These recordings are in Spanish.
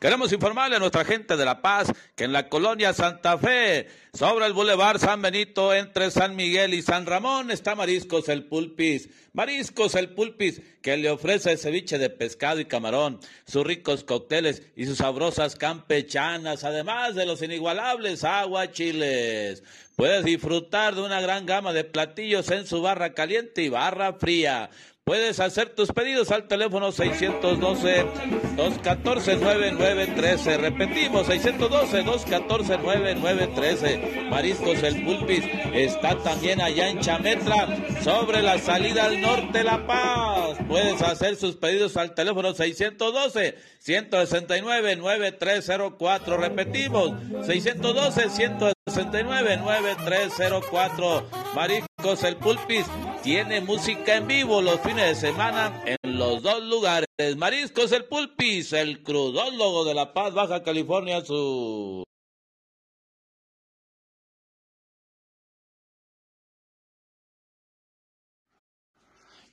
Queremos informarle a nuestra gente de La Paz que en la colonia Santa Fe, sobre el Boulevard San Benito, entre San Miguel y San Ramón, está Mariscos el Pulpis. Mariscos el Pulpis, que le ofrece ceviche de pescado y camarón, sus ricos cócteles y sus sabrosas campechanas, además de los inigualables aguachiles. Puedes disfrutar de una gran gama de platillos en su barra caliente y barra fría. Puedes hacer tus pedidos al teléfono 612-214-9913. Repetimos, 612-214-9913. Mariscos El Pulpis está también allá en Chametra, sobre la salida al norte de La Paz. Puedes hacer sus pedidos al teléfono 612-169-9304. Repetimos, 612-169-9304. Mariscos El Pulpis tiene música en vivo los fines de semana en los dos lugares. Mariscos El Pulpis, el crudólogo de La Paz, Baja California Sur.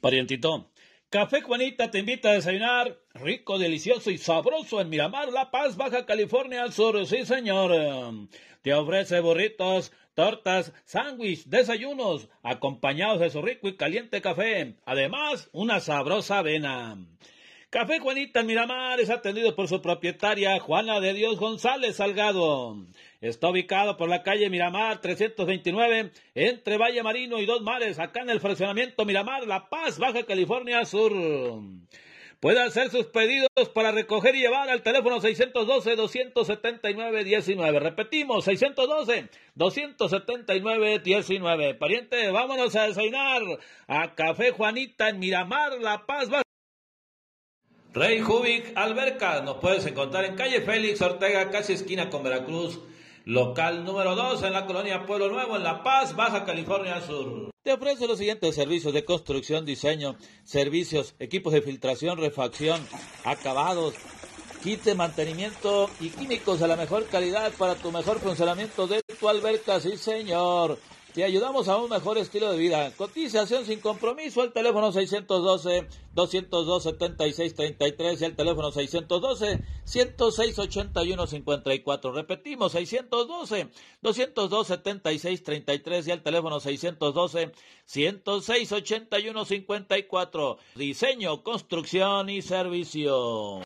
Parientito, Café Juanita te invita a desayunar rico, delicioso y sabroso en Miramar, La Paz, Baja California Sur. Sí, señor. Te ofrece burritos, tortas, sándwich, desayunos, acompañados de su rico y caliente café. Además, una sabrosa avena. Café Juanita en Miramar es atendido por su propietaria Juana de Dios González Salgado. Está ubicado por la calle Miramar 329 entre Valle Marino y Dos Mares, acá en el fraccionamiento Miramar, La Paz, Baja California Sur. Puede hacer sus pedidos para recoger y llevar al teléfono 612-279-19. Repetimos, 612-279-19. Pariente, vámonos a desayunar a Café Juanita en Miramar, La Paz. Rey Jubic Alberca, nos puedes encontrar en calle Félix Ortega, casi esquina con Veracruz. Local número 2 en la colonia Pueblo Nuevo, en La Paz, Baja California Sur. Te ofrece los siguientes servicios de construcción, diseño, servicios, equipos de filtración, refacción, acabados, kit mantenimiento y químicos de la mejor calidad para tu mejor funcionamiento de tu alberca, sí señor. Te ayudamos a un mejor estilo de vida. Cotización sin compromiso al teléfono 612-202-7633 y al teléfono 612-106-8154. Repetimos, 612-202-7633 y al teléfono 612-106-8154. Diseño, construcción y servicio.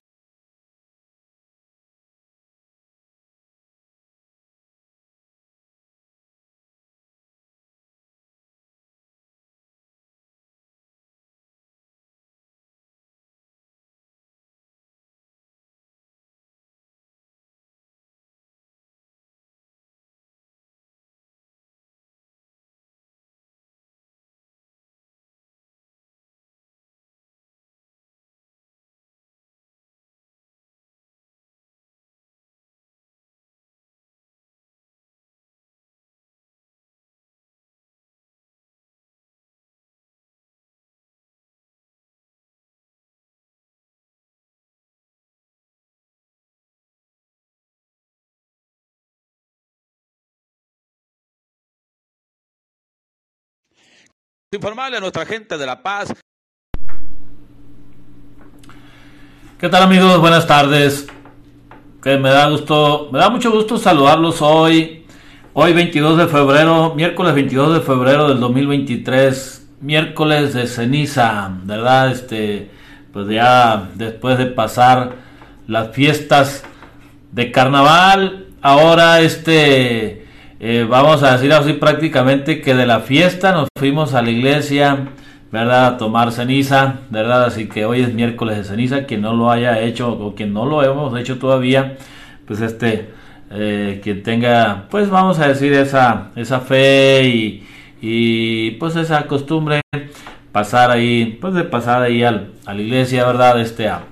Informarle a nuestra gente de La Paz. ¿Qué tal amigos? Buenas tardes. Que me da gusto, me da mucho gusto saludarlos hoy. Hoy 22 de febrero, miércoles 22 de febrero del 2023, miércoles de ceniza, ¿verdad? Este, pues ya después de pasar las fiestas de carnaval, ahora este eh, vamos a decir así prácticamente que de la fiesta nos fuimos a la iglesia, ¿verdad? A tomar ceniza, ¿verdad? Así que hoy es miércoles de ceniza, quien no lo haya hecho o quien no lo hemos hecho todavía, pues este, eh, quien tenga, pues vamos a decir esa, esa fe y, pues esa costumbre, pasar ahí, pues de pasar ahí al, a la iglesia, ¿verdad? Este, a,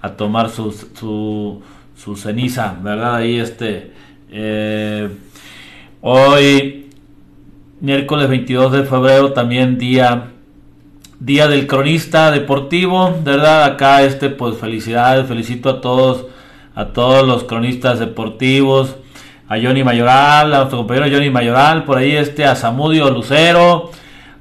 a tomar su, su, su ceniza, ¿verdad? Ahí este... Eh, Hoy, miércoles 22 de febrero, también día, día del cronista deportivo, ¿verdad? Acá, este, pues felicidades, felicito a todos, a todos los cronistas deportivos, a Johnny Mayoral, a nuestro compañero Johnny Mayoral, por ahí este, a Samudio Lucero,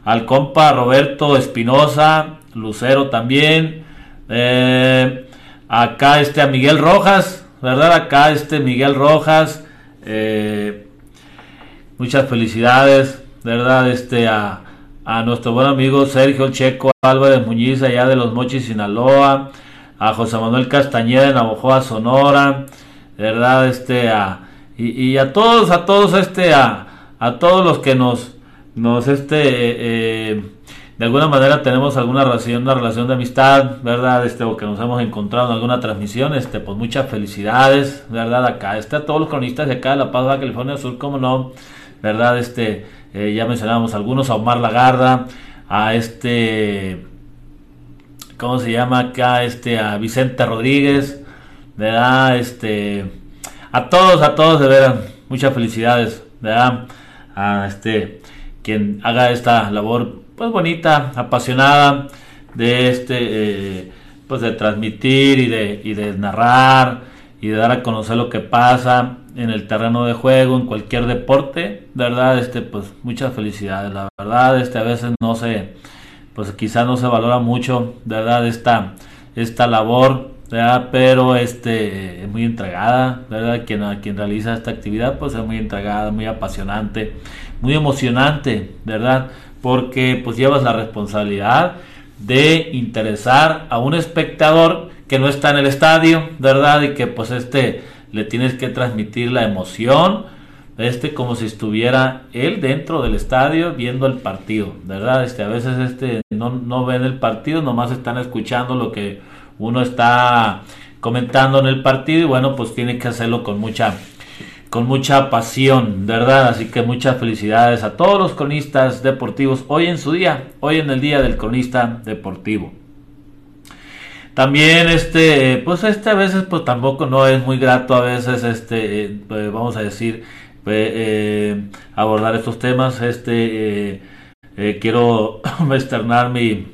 al compa Roberto Espinosa, Lucero también, eh, acá este, a Miguel Rojas, ¿verdad? Acá este Miguel Rojas, eh, muchas felicidades, ¿verdad? Este a, a nuestro buen amigo Sergio Checo Álvarez Muñiz allá de los Mochis, Sinaloa, a José Manuel Castañeda en Abojoa, Sonora, ¿verdad? Este a y, a todos, a todos este a, a todos los que nos nos este eh, de alguna manera tenemos alguna relación, una relación de amistad, ¿verdad? Este, o que nos hemos encontrado en alguna transmisión, este, pues muchas felicidades, ¿verdad? Acá está todos los cronistas de acá de La Paz, Baja California Sur, como no, ¿verdad? Este, eh, ya mencionábamos algunos, a Omar Lagarda, a este, ¿cómo se llama acá? Este, a Vicente Rodríguez, ¿verdad? Este, a todos, a todos, de veras, muchas felicidades, ¿verdad? A este, quien haga esta labor pues bonita, apasionada de este, eh, pues de transmitir y de, y de narrar y de dar a conocer lo que pasa en el terreno de juego, en cualquier deporte, verdad, este, pues muchas felicidades, la verdad, este, a veces no se, pues quizás no se valora mucho, verdad, esta, esta labor, ¿verdad? pero este, es muy entregada, verdad, quien, quien realiza esta actividad, pues es muy entregada, muy apasionante, muy emocionante, verdad, porque pues llevas la responsabilidad de interesar a un espectador que no está en el estadio, ¿verdad? Y que pues este le tienes que transmitir la emoción, este como si estuviera él dentro del estadio viendo el partido, ¿verdad? Este a veces este no, no ven el partido, nomás están escuchando lo que uno está comentando en el partido y bueno, pues tiene que hacerlo con mucha con mucha pasión, ¿verdad? Así que muchas felicidades a todos los cronistas deportivos hoy en su día, hoy en el día del cronista deportivo. También este, pues este a veces pues tampoco no es muy grato a veces este, eh, pues, vamos a decir, eh, abordar estos temas. Este, eh, quiero externar mi,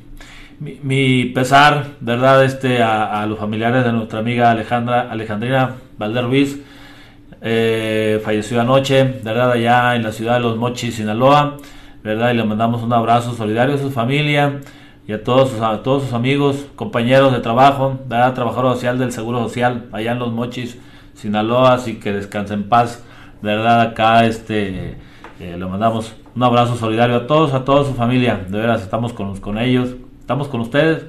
mi, pesar, ¿verdad? Este, a, los familiares de nuestra amiga Alejandra, Alejandrina Valder Ruiz, eh, falleció anoche, ¿verdad? Allá en la ciudad de Los Mochis, Sinaloa, ¿verdad? Y le mandamos un abrazo solidario a su familia y a todos sus, a todos sus amigos, compañeros de trabajo, ¿verdad? Trabajador social del Seguro Social, allá en Los Mochis, Sinaloa, así que descanse en paz, ¿verdad? Acá, este, eh, le mandamos un abrazo solidario a todos, a toda su familia, de veras, estamos con, con ellos, estamos con ustedes,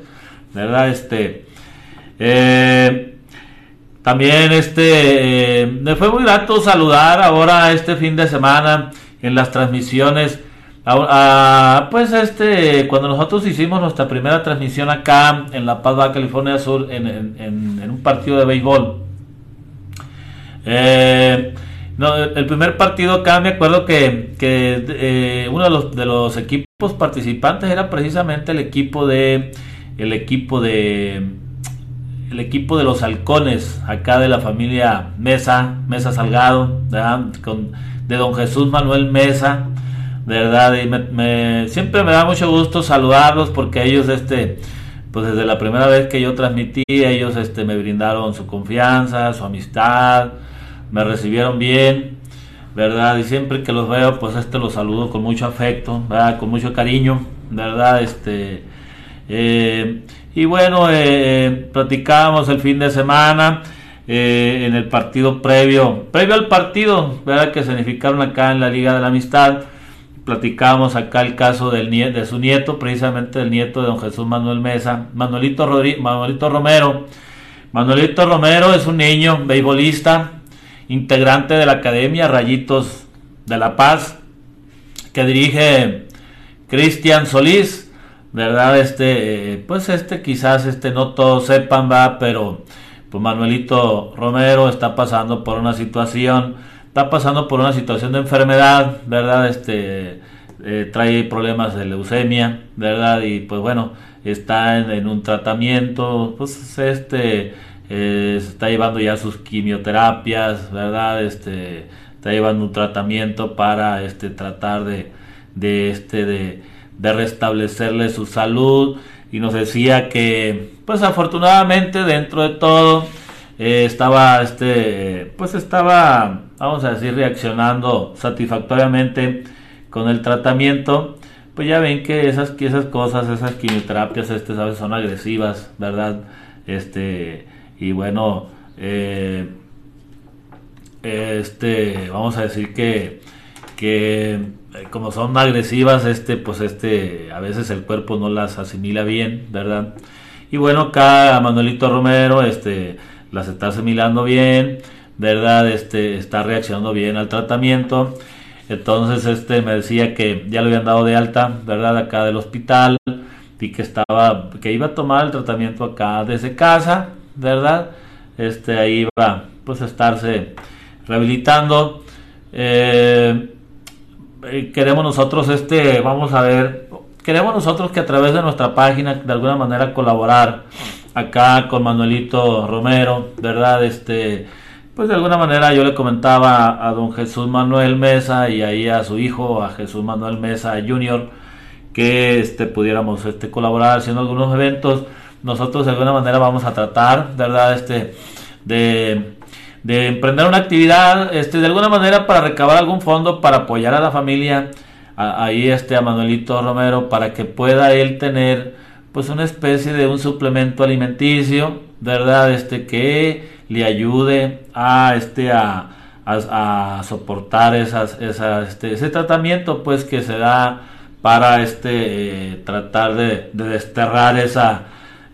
¿verdad? Este, eh, también este eh, me fue muy grato saludar ahora este fin de semana en las transmisiones. Pues este cuando nosotros hicimos nuestra primera transmisión acá en La Paz, Baja California Sur, en, en, un partido de béisbol. Eh, no, el primer partido acá me acuerdo que, que eh, uno de los, de los equipos participantes era precisamente el equipo de el equipo de el equipo de los halcones, acá de la familia Mesa, Mesa Salgado, Con, de don Jesús Manuel Mesa, ¿verdad? Y me, siempre me da mucho gusto saludarlos porque ellos, este, pues desde la primera vez que yo transmití, ellos este, me brindaron su confianza, su amistad, me recibieron bien, ¿verdad? Y siempre que los veo, pues este los saludo con mucho afecto, ¿verdad? Con mucho cariño, ¿verdad? Este, eh, y bueno, eh, platicábamos el fin de semana eh, en el partido previo, previo al partido, ¿verdad? Que significaron acá en la Liga de la Amistad. Platicábamos acá el caso del de su nieto, precisamente del nieto de don Jesús Manuel Mesa, Manuelito, Manuelito Romero. Manuelito Romero es un niño beisbolista, integrante de la Academia Rayitos de la Paz, que dirige Cristian Solís ¿verdad? Este, pues este quizás este no todos sepan, va, pero pues Manuelito Romero está pasando por una situación, está pasando por una situación de enfermedad, ¿verdad? Este, eh, trae problemas de leucemia, ¿verdad? Y pues bueno, está en, un tratamiento, pues este, eh, se está llevando ya sus quimioterapias, ¿verdad? Este, está llevando un tratamiento para este, tratar de, de este, de de restablecerle su salud y nos decía que pues afortunadamente dentro de todo eh, estaba este pues estaba vamos a decir reaccionando satisfactoriamente con el tratamiento pues ya ven que esas esas cosas esas quimioterapias este sabes son agresivas verdad este y bueno eh, este, vamos a decir que, que eh, como son agresivas, este, pues este, a veces el cuerpo no las asimila bien, ¿verdad? Y bueno, acá Manuelito Romero, este, las está asimilando bien, ¿verdad? Este, está reaccionando bien al tratamiento. Entonces, este, me decía que ya lo habían dado de alta, ¿verdad? Acá del hospital y que estaba, que iba a tomar el tratamiento acá desde casa, ¿verdad? Este, ahí iba, pues, a estarse rehabilitando. Eh, eh, queremos nosotros, este, vamos a ver, queremos nosotros que a través de nuestra página, de alguna manera, colaborar acá con Manuelito Romero, ¿verdad? Este, pues de alguna manera yo le comentaba a don Jesús Manuel Mesa y ahí a su hijo, a Jesús Manuel Mesa Jr., que este, pudiéramos este, colaborar haciendo algunos eventos. Nosotros de alguna manera vamos a tratar, ¿verdad? Este, de, de emprender una actividad, este, de alguna manera para recabar algún fondo para apoyar a la familia, ahí este, a Manuelito Romero, para que pueda él tener pues una especie de un suplemento alimenticio, ¿verdad? Este que le ayude a este a, a, soportar esas, este, ese tratamiento pues que se da para este eh, tratar de, desterrar esa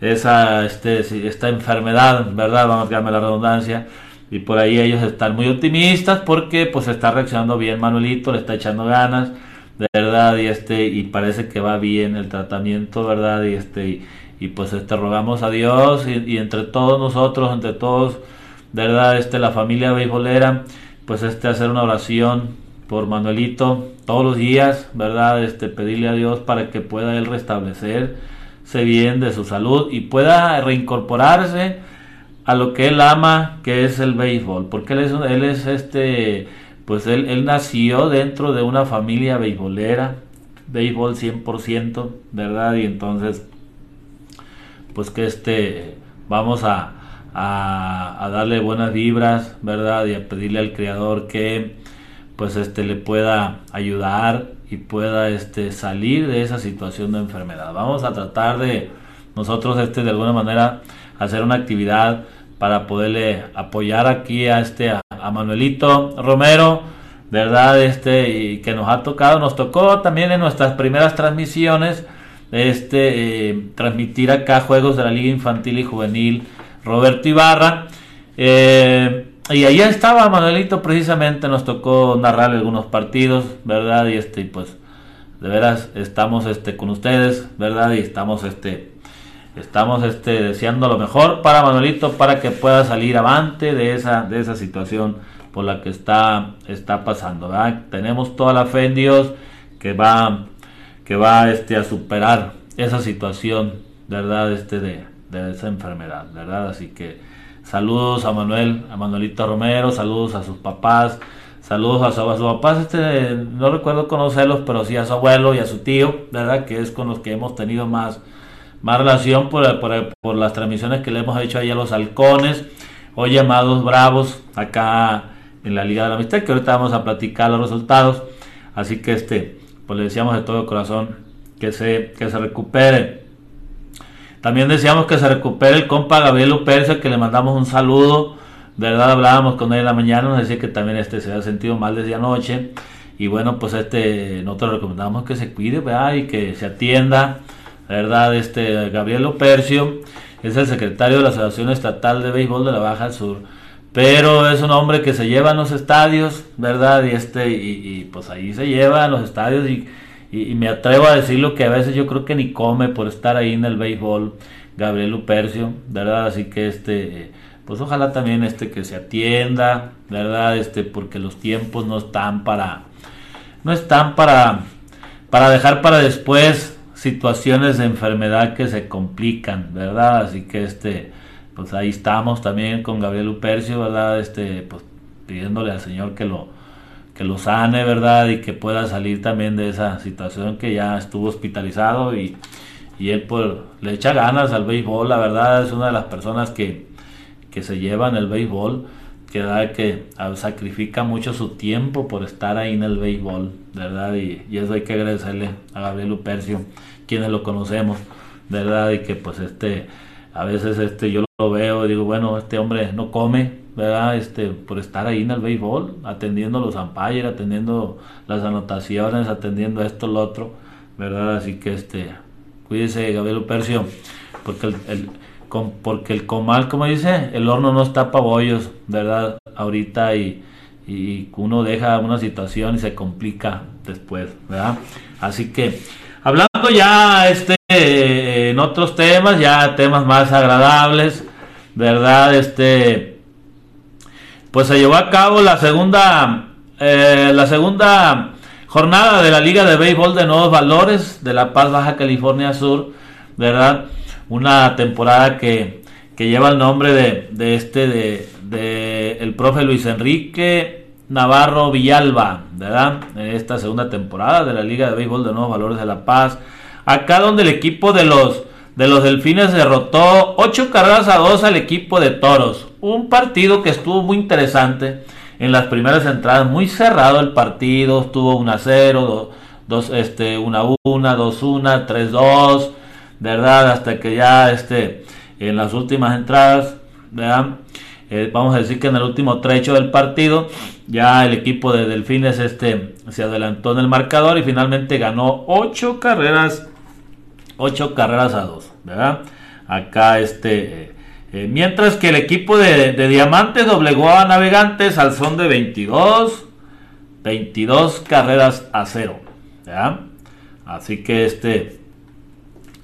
esa este, esta enfermedad, ¿verdad? Vamos a darme la redundancia. Y por ahí ellos están muy optimistas porque pues está reaccionando bien Manuelito, le está echando ganas de verdad y este y parece que va bien el tratamiento verdad y este pues este rogamos a Dios y, entre todos nosotros entre todos verdad este la familia beisbolera pues este hacer una oración por Manuelito todos los días verdad este pedirle a Dios para que pueda él restablecerse bien de su salud y pueda reincorporarse a lo que él ama que es el béisbol porque él es él es este pues él, nació dentro de una familia beisbolera, béisbol 100%, ¿verdad? Y entonces, pues que este, vamos a, a, darle buenas vibras, ¿verdad? Y a pedirle al Creador que, pues este, le pueda ayudar y pueda este, salir de esa situación de enfermedad. Vamos a tratar de nosotros, este, de alguna manera, hacer una actividad para poderle apoyar aquí a este a, Manuelito Romero, ¿verdad? Este y que nos ha tocado, nos tocó también en nuestras primeras transmisiones este eh, transmitir acá juegos de la Liga Infantil y Juvenil Roberto Ibarra. Eh, y ahí estaba Manuelito precisamente, nos tocó narrar algunos partidos, ¿verdad? Y este pues de veras estamos este con ustedes, ¿verdad? Y estamos este Estamos este, deseando lo mejor para Manuelito para que pueda salir avante de esa, de esa situación por la que está, está pasando. Tenemos toda la fe en Dios que va, que va este, a superar esa situación ¿verdad? Este, de, de esa enfermedad. ¿verdad? Así que saludos a Manuel, a Manuelito Romero, saludos a sus papás. Saludos a, sus papás, este, no recuerdo conocerlos, pero sí a su abuelo y a su tío, ¿verdad? Que es con los que hemos tenido más, más relación por, por, las transmisiones que le hemos hecho ahí a los halcones o llamados bravos acá en la Liga de la Amistad, que ahorita vamos a platicar los resultados. Así que este, pues le decíamos de todo corazón que se, que se recupere. También decíamos que se recupere el compa Gabriel Lupercio, que le mandamos un saludo. verdad hablábamos con él en la mañana, nos decía que también este se había sentido mal desde anoche. Y bueno, pues este nosotros recomendamos que se cuide y que se atienda verdad, este Gabriel Opercio es el secretario de la Asociación Estatal de Béisbol de la Baja Sur, pero es un hombre que se lleva a los estadios, verdad, y este y, pues ahí se lleva a los estadios y, y, me atrevo a decirlo que a veces yo creo que ni come por estar ahí en el béisbol, Gabriel Upercio, verdad, así que este pues ojalá también este que se atienda, verdad, este porque los tiempos no están para no están para para dejar para después situaciones de enfermedad que se complican, ¿verdad? Así que este, pues ahí estamos también con Gabriel Upercio, ¿verdad? Este, pues pidiéndole al Señor que lo, que lo sane, ¿verdad? Y que pueda salir también de esa situación que ya estuvo hospitalizado y, y él pues le echa ganas al béisbol, la verdad es una de las personas que, que se llevan el béisbol, que da que sacrifica mucho su tiempo por estar ahí en el béisbol, ¿verdad? Y, y eso hay que agradecerle a Gabriel Upercio quienes lo conocemos, ¿verdad? Y que pues este a veces este yo lo veo digo, bueno, este hombre no come, ¿verdad? Este, por estar ahí en el béisbol, atendiendo los umpires, atendiendo las anotaciones, atendiendo esto, lo otro, ¿verdad? Así que este, cuídese, Gabriel Percio, porque el, porque el comal, como dice, el horno no está para bollos, ¿verdad? Ahorita y, y uno deja una situación y se complica después, ¿verdad? Así que, hablando ya este en otros temas, ya temas más agradables, ¿verdad? Este, pues se llevó a cabo la segunda, eh, la segunda jornada de la Liga de Béisbol de Nuevos Valores de La Paz, Baja California Sur, ¿verdad? Una temporada que, que lleva el nombre de, de este, de, de el profe Luis Enrique Navarro Villalba, ¿verdad? En esta segunda temporada de la Liga de Béisbol de Nuevos Valores de La Paz. Acá donde el equipo de los, de los Delfines derrotó 8 carreras a 2 al equipo de Toros. Un partido que estuvo muy interesante en las primeras entradas, muy cerrado el partido, estuvo 1 a 0, 2, este, 1 a 1, 2 1, 3 2, ¿verdad? Hasta que ya este, en las últimas entradas, ¿verdad? Eh, vamos a decir que en el último trecho del partido ya el equipo de Delfines este se adelantó en el marcador y finalmente ganó 8 carreras 8 carreras a 2 ¿verdad? acá este eh, mientras que el equipo de, Diamantes doblegó a Navegantes al son de 22 22 carreras a 0 ¿verdad? así que este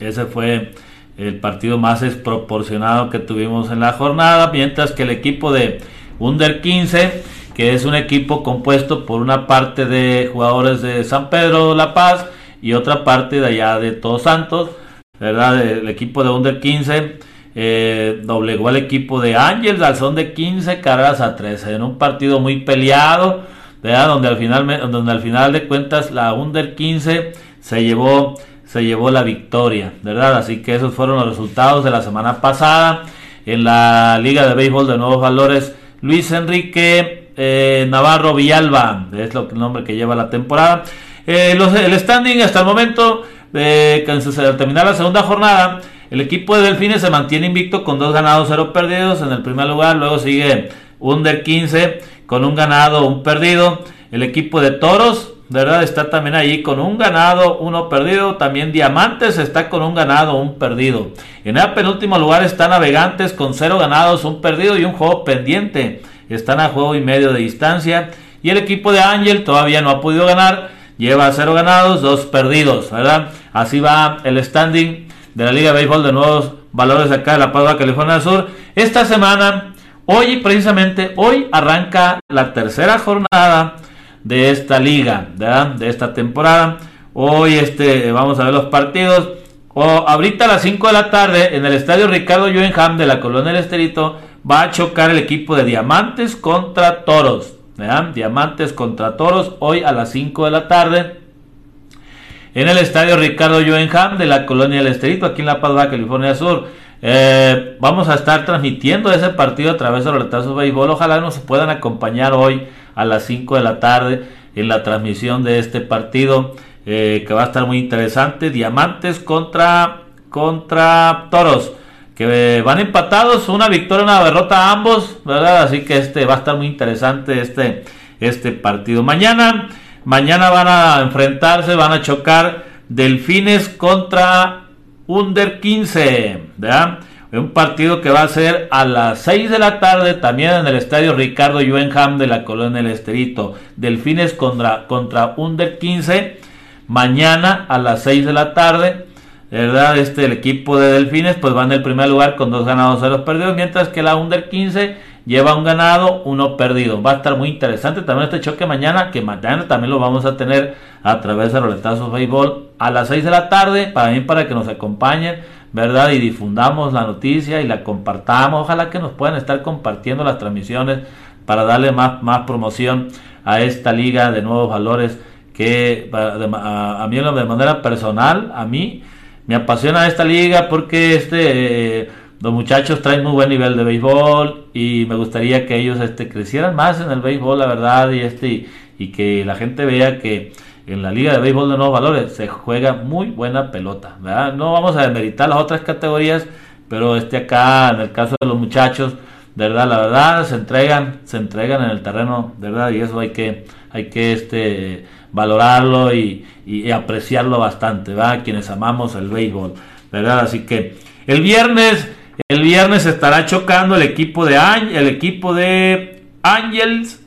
ese fue el partido más desproporcionado que tuvimos en la jornada, mientras que el equipo de Under 15, que es un equipo compuesto por una parte de jugadores de San Pedro La Paz y otra parte de allá de Todos Santos, ¿verdad? El equipo de Under 15 eh, doblegó al equipo de Ángel al son de 15 carreras a 13 en un partido muy peleado, ¿verdad? Donde al final, donde al final de cuentas la Under 15 se llevó se llevó la victoria, ¿verdad? Así que esos fueron los resultados de la semana pasada en la Liga de Béisbol de Nuevos Valores. Luis Enrique eh, Navarro Villalba, es el nombre que lleva la temporada. Eh, el standing hasta el momento, eh, se terminar la segunda jornada, el equipo de Delfines se mantiene invicto con dos ganados, cero perdidos en el primer lugar. Luego sigue Under 15 con un ganado, un perdido. El equipo de Toros ¿verdad? Está también ahí con un ganado, uno perdido. También Diamantes está con un ganado, un perdido. En el penúltimo lugar están Navegantes con cero ganados, un perdido y un juego pendiente. Están a juego y medio de distancia. Y el equipo de Ángel todavía no ha podido ganar. Lleva cero ganados, dos perdidos, ¿verdad? Así va el standing de la Liga de Béisbol de Nuevos Valores acá de La Paz, California Sur. Esta semana, hoy precisamente, hoy arranca la tercera jornada de esta liga, de esta temporada. Hoy este, vamos a ver los partidos. O ahorita a las 5 de la tarde en el estadio Ricardo Joenham de la Colonia del Esterito va a chocar el equipo de Diamantes contra Toros. Diamantes contra Toros hoy a las 5 de la tarde en el estadio Ricardo Joenham de la Colonia del Esterito aquí en La Paz, California Sur. Eh, vamos a estar transmitiendo ese partido a través de los retazos béisbol. Ojalá nos puedan acompañar hoy a las 5 de la tarde en la transmisión de este partido eh, que va a estar muy interesante. Diamantes contra, contra Toros que van empatados, una victoria, una derrota a ambos, ¿verdad? Así que este va a estar muy interesante este, este partido. Mañana, mañana van a enfrentarse, van a chocar Delfines contra Under 15, ¿verdad? Un partido que va a ser a las 6 de la tarde también en el estadio Ricardo Juvenham de la Colonia El Esterito. Delfines contra, contra Under 15 mañana a las 6 de la tarde. ¿Verdad? Este, el equipo de Delfines pues va en el primer lugar con dos ganados, cero perdidos, mientras que la Under 15 lleva un ganado, uno perdido. Va a estar muy interesante también este choque mañana, que mañana también lo vamos a tener a través de Roletazos Béisbol a las 6 de la tarde, para mí para que nos acompañen ¿verdad? Y difundamos la noticia y la compartamos. Ojalá que nos puedan estar compartiendo las transmisiones para darle más, más promoción a esta liga de nuevos valores que a, mí de manera personal, a mí me apasiona esta liga porque este... Eh, los muchachos traen muy buen nivel de béisbol y me gustaría que ellos este, crecieran más en el béisbol, la verdad, y, este, y que la gente vea que en la Liga de Béisbol de Nuevos Valores se juega muy buena pelota. ¿verdad? No vamos a demeritar las otras categorías, pero este acá, en el caso de los muchachos, verdad, la verdad, se entregan, se entregan en el terreno, verdad, y eso hay que, hay que este, valorarlo y, apreciarlo bastante, ¿va? Quienes amamos el béisbol, ¿verdad? Así que el viernes, el viernes estará chocando el equipo de el equipo de Angels,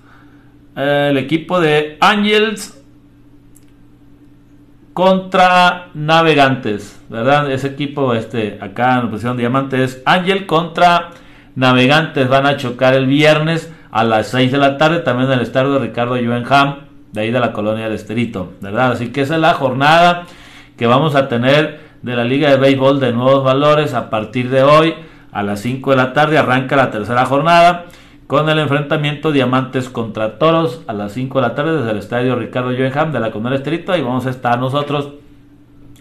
eh, el equipo de Angels contra Navegantes, ¿verdad? Ese equipo, este, acá en la posición Diamantes, Ángel contra Navegantes van a chocar el viernes a las 6 de la tarde, también en el estadio de Ricardo Juvenham, de ahí de la colonia del Esterito, ¿verdad? Así que esa es la jornada que vamos a tener de la Liga de Béisbol de Nuevos Valores a partir de hoy a las 5 de la tarde arranca la tercera jornada con el enfrentamiento Diamantes contra Toros a las 5 de la tarde desde el estadio Ricardo Joenham de la Comunidad Estrito y vamos a estar nosotros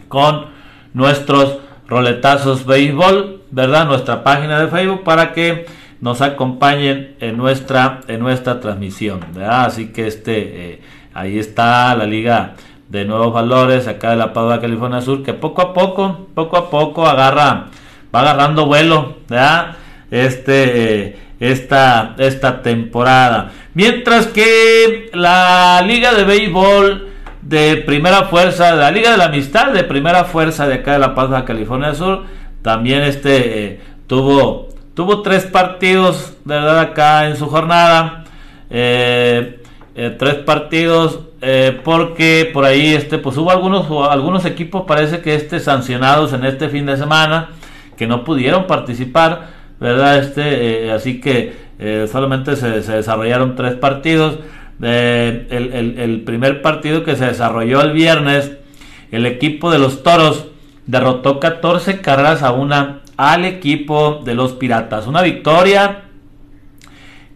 con nuestros roletazos béisbol, ¿verdad? Nuestra página de Facebook para que nos acompañen en nuestra en nuestra transmisión, ¿verdad? Así que este eh, ahí está la liga de nuevos valores acá de la Padua California Sur que poco a poco, poco a poco agarra va agarrando vuelo, ¿verdad? Este eh, esta, esta temporada. Mientras que la Liga de Béisbol de Primera Fuerza, la Liga de la Amistad de Primera Fuerza de acá de La Paz, de California Sur, también este eh, tuvo, tuvo tres partidos, de verdad, acá en su jornada. Eh, eh, tres partidos porque por ahí este pues hubo algunos algunos equipos parece que este sancionados en este fin de semana que no pudieron participar ¿verdad? Este, eh, así que eh, solamente se, desarrollaron tres partidos. Eh, el, primer partido que se desarrolló el viernes, el equipo de los Toros derrotó 14 carreras a una al equipo de los Piratas. Una victoria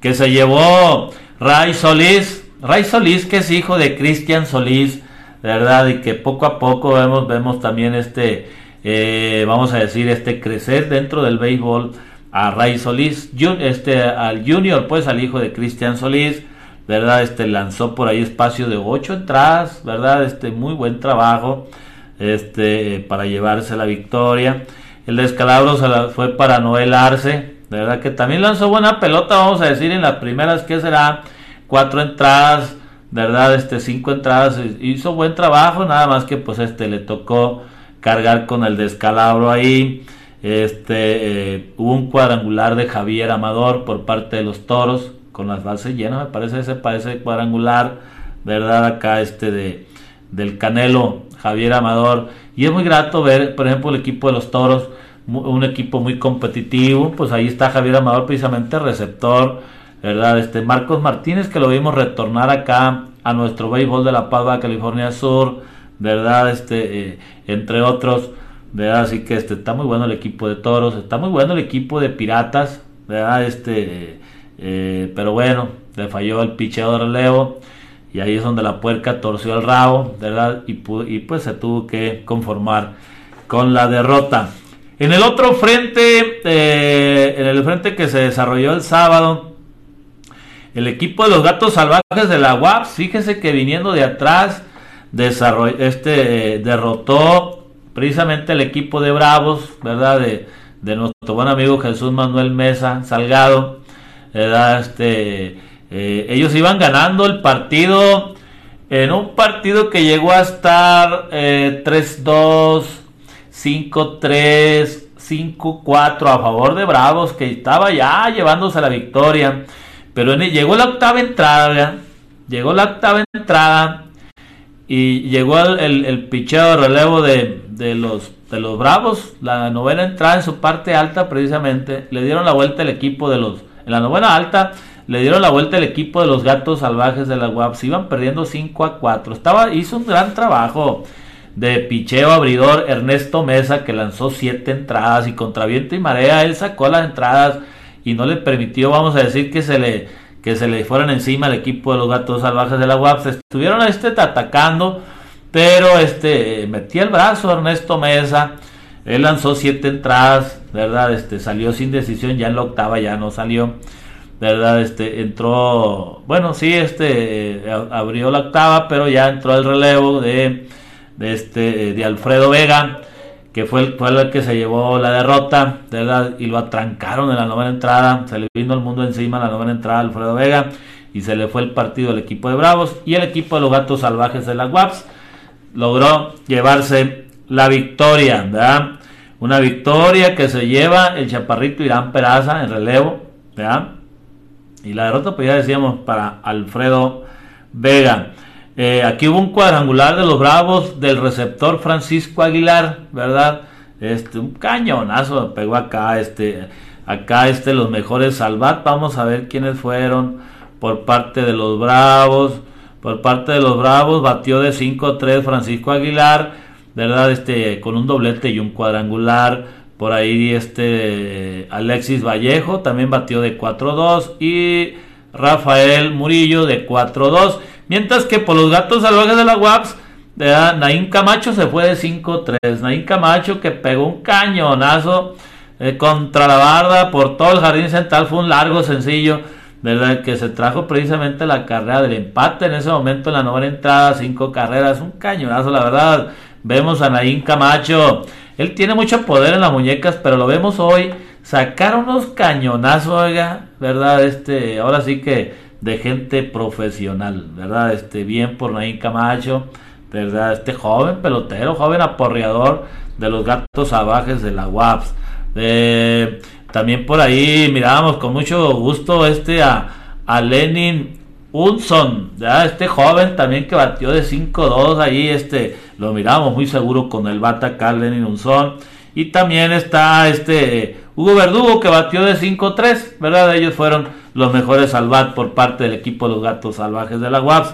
que se llevó Ray Solís. Ray Solís, que es hijo de Cristian Solís, ¿verdad? Y que poco a poco vemos, vemos también este, vamos a decir, este crecer dentro del béisbol a Ray Solís, este, al Junior, pues al hijo de Cristian Solís, ¿verdad? Este lanzó por ahí espacio de ocho entradas, ¿verdad? Este muy buen trabajo este para llevarse la victoria. El descalabro se fue para Noel Arce, ¿verdad? Que también lanzó buena pelota, vamos a decir, en las primeras que será cuatro entradas, ¿verdad? Este cinco entradas, hizo buen trabajo, nada más que pues este le tocó cargar con el descalabro ahí. Este, eh, hubo un cuadrangular de Javier Amador por parte de los toros, con las bases llenas, me parece ese parece cuadrangular, ¿verdad? Acá este de del Canelo, Javier Amador. Y es muy grato ver, por ejemplo, el equipo de los toros, un equipo muy competitivo, pues ahí está Javier Amador, precisamente receptor, ¿verdad? Este Marcos Martínez, que lo vimos retornar acá a nuestro béisbol de La Paz, California Sur, ¿verdad? Este, eh, entre otros. ¿Verdad? Así que este, está muy bueno el equipo de toros, está muy bueno el equipo de piratas, ¿verdad? Este, eh, pero bueno, le falló el picheo de relevo y ahí es donde la puerca torció el rabo, ¿verdad? Y, pues se tuvo que conformar con la derrota. En el otro frente, eh, en el frente que se desarrolló el sábado, el equipo de los gatos salvajes de la UAPS, fíjese que viniendo de atrás, este, derrotó precisamente el equipo de Bravos, ¿verdad? De, nuestro buen amigo Jesús Manuel Mesa Salgado, ¿verdad? Este, eh, ellos iban ganando el partido en un partido que llegó a estar eh, 3-2, 5-3, 5-4 a favor de Bravos, que estaba ya llevándose la victoria. Pero llegó la octava entrada, llegó la octava entrada y llegó el, el, picheo de relevo de, de, los, de los Bravos, la novena entrada en su parte alta precisamente, le dieron la vuelta el equipo de los, en la novena alta, le dieron la vuelta el equipo de los Gatos Salvajes de la UAP, se iban perdiendo 5 a 4, estaba, hizo un gran trabajo de picheo abridor Ernesto Mesa que lanzó 7 entradas y contra viento y marea él sacó las entradas y no le permitió, vamos a decir, que se le que se le fueran encima al equipo de los gatos salvajes de la UAP. Se estuvieron este, atacando, pero este metía el brazo Ernesto Mesa. Él lanzó siete entradas, ¿verdad? Este salió sin decisión, ya en la octava ya no salió. ¿Verdad? Este entró, bueno, sí, este abrió la octava, pero ya entró el relevo de, de este de Alfredo Vega que fue el, fue el que se llevó la derrota, ¿verdad? Y lo atrancaron en la novena entrada, se le vino el mundo encima en la novena entrada a Alfredo Vega y se le fue el partido al equipo de Bravos y el equipo de los Gatos Salvajes de las WAPS logró llevarse la victoria, ¿verdad? Una victoria que se lleva el chaparrito Irán Peraza en relevo, ¿verdad? Y la derrota, pues ya decíamos, para Alfredo Vega. Eh, aquí hubo un cuadrangular de los Bravos del receptor Francisco Aguilar, ¿verdad? Este, un cañonazo pegó acá, este, acá este, los mejores salvat. Vamos a ver quiénes fueron por parte de los Bravos. Por parte de los Bravos batió de 5-3 Francisco Aguilar, ¿verdad? Este, con un doblete y un cuadrangular. Por ahí este Alexis Vallejo también batió de 4-2 y Rafael Murillo de 4-2. Mientras que por los gatos salvajes de la WAPS, Naín Camacho se fue de 5-3. Naín Camacho que pegó un cañonazo eh, contra la barda por todo el jardín central. Fue un largo, sencillo ¿verdad? Que se trajo precisamente la carrera del empate en ese momento en la novena entrada, cinco carreras, un cañonazo, la verdad. Vemos a Naín Camacho, él tiene mucho poder en las muñecas, pero lo vemos hoy sacar unos cañonazos, oiga, ¿verdad? Este, ahora sí que de gente profesional, ¿verdad? Este, bien por Naín Camacho, ¿verdad? Este joven pelotero, joven aporreador de los gatos salvajes de la UAPS. De, también por ahí mirábamos con mucho gusto este a, a Lenin Unson, este joven también que batió de 5-2 ahí, este, lo miramos muy seguro con el bata acá, Lenin Unson. Y también está este Hugo Verdugo que batió de 5-3, ¿verdad? Ellos fueron los mejores al por parte del equipo de los Gatos Salvajes de la UAPS.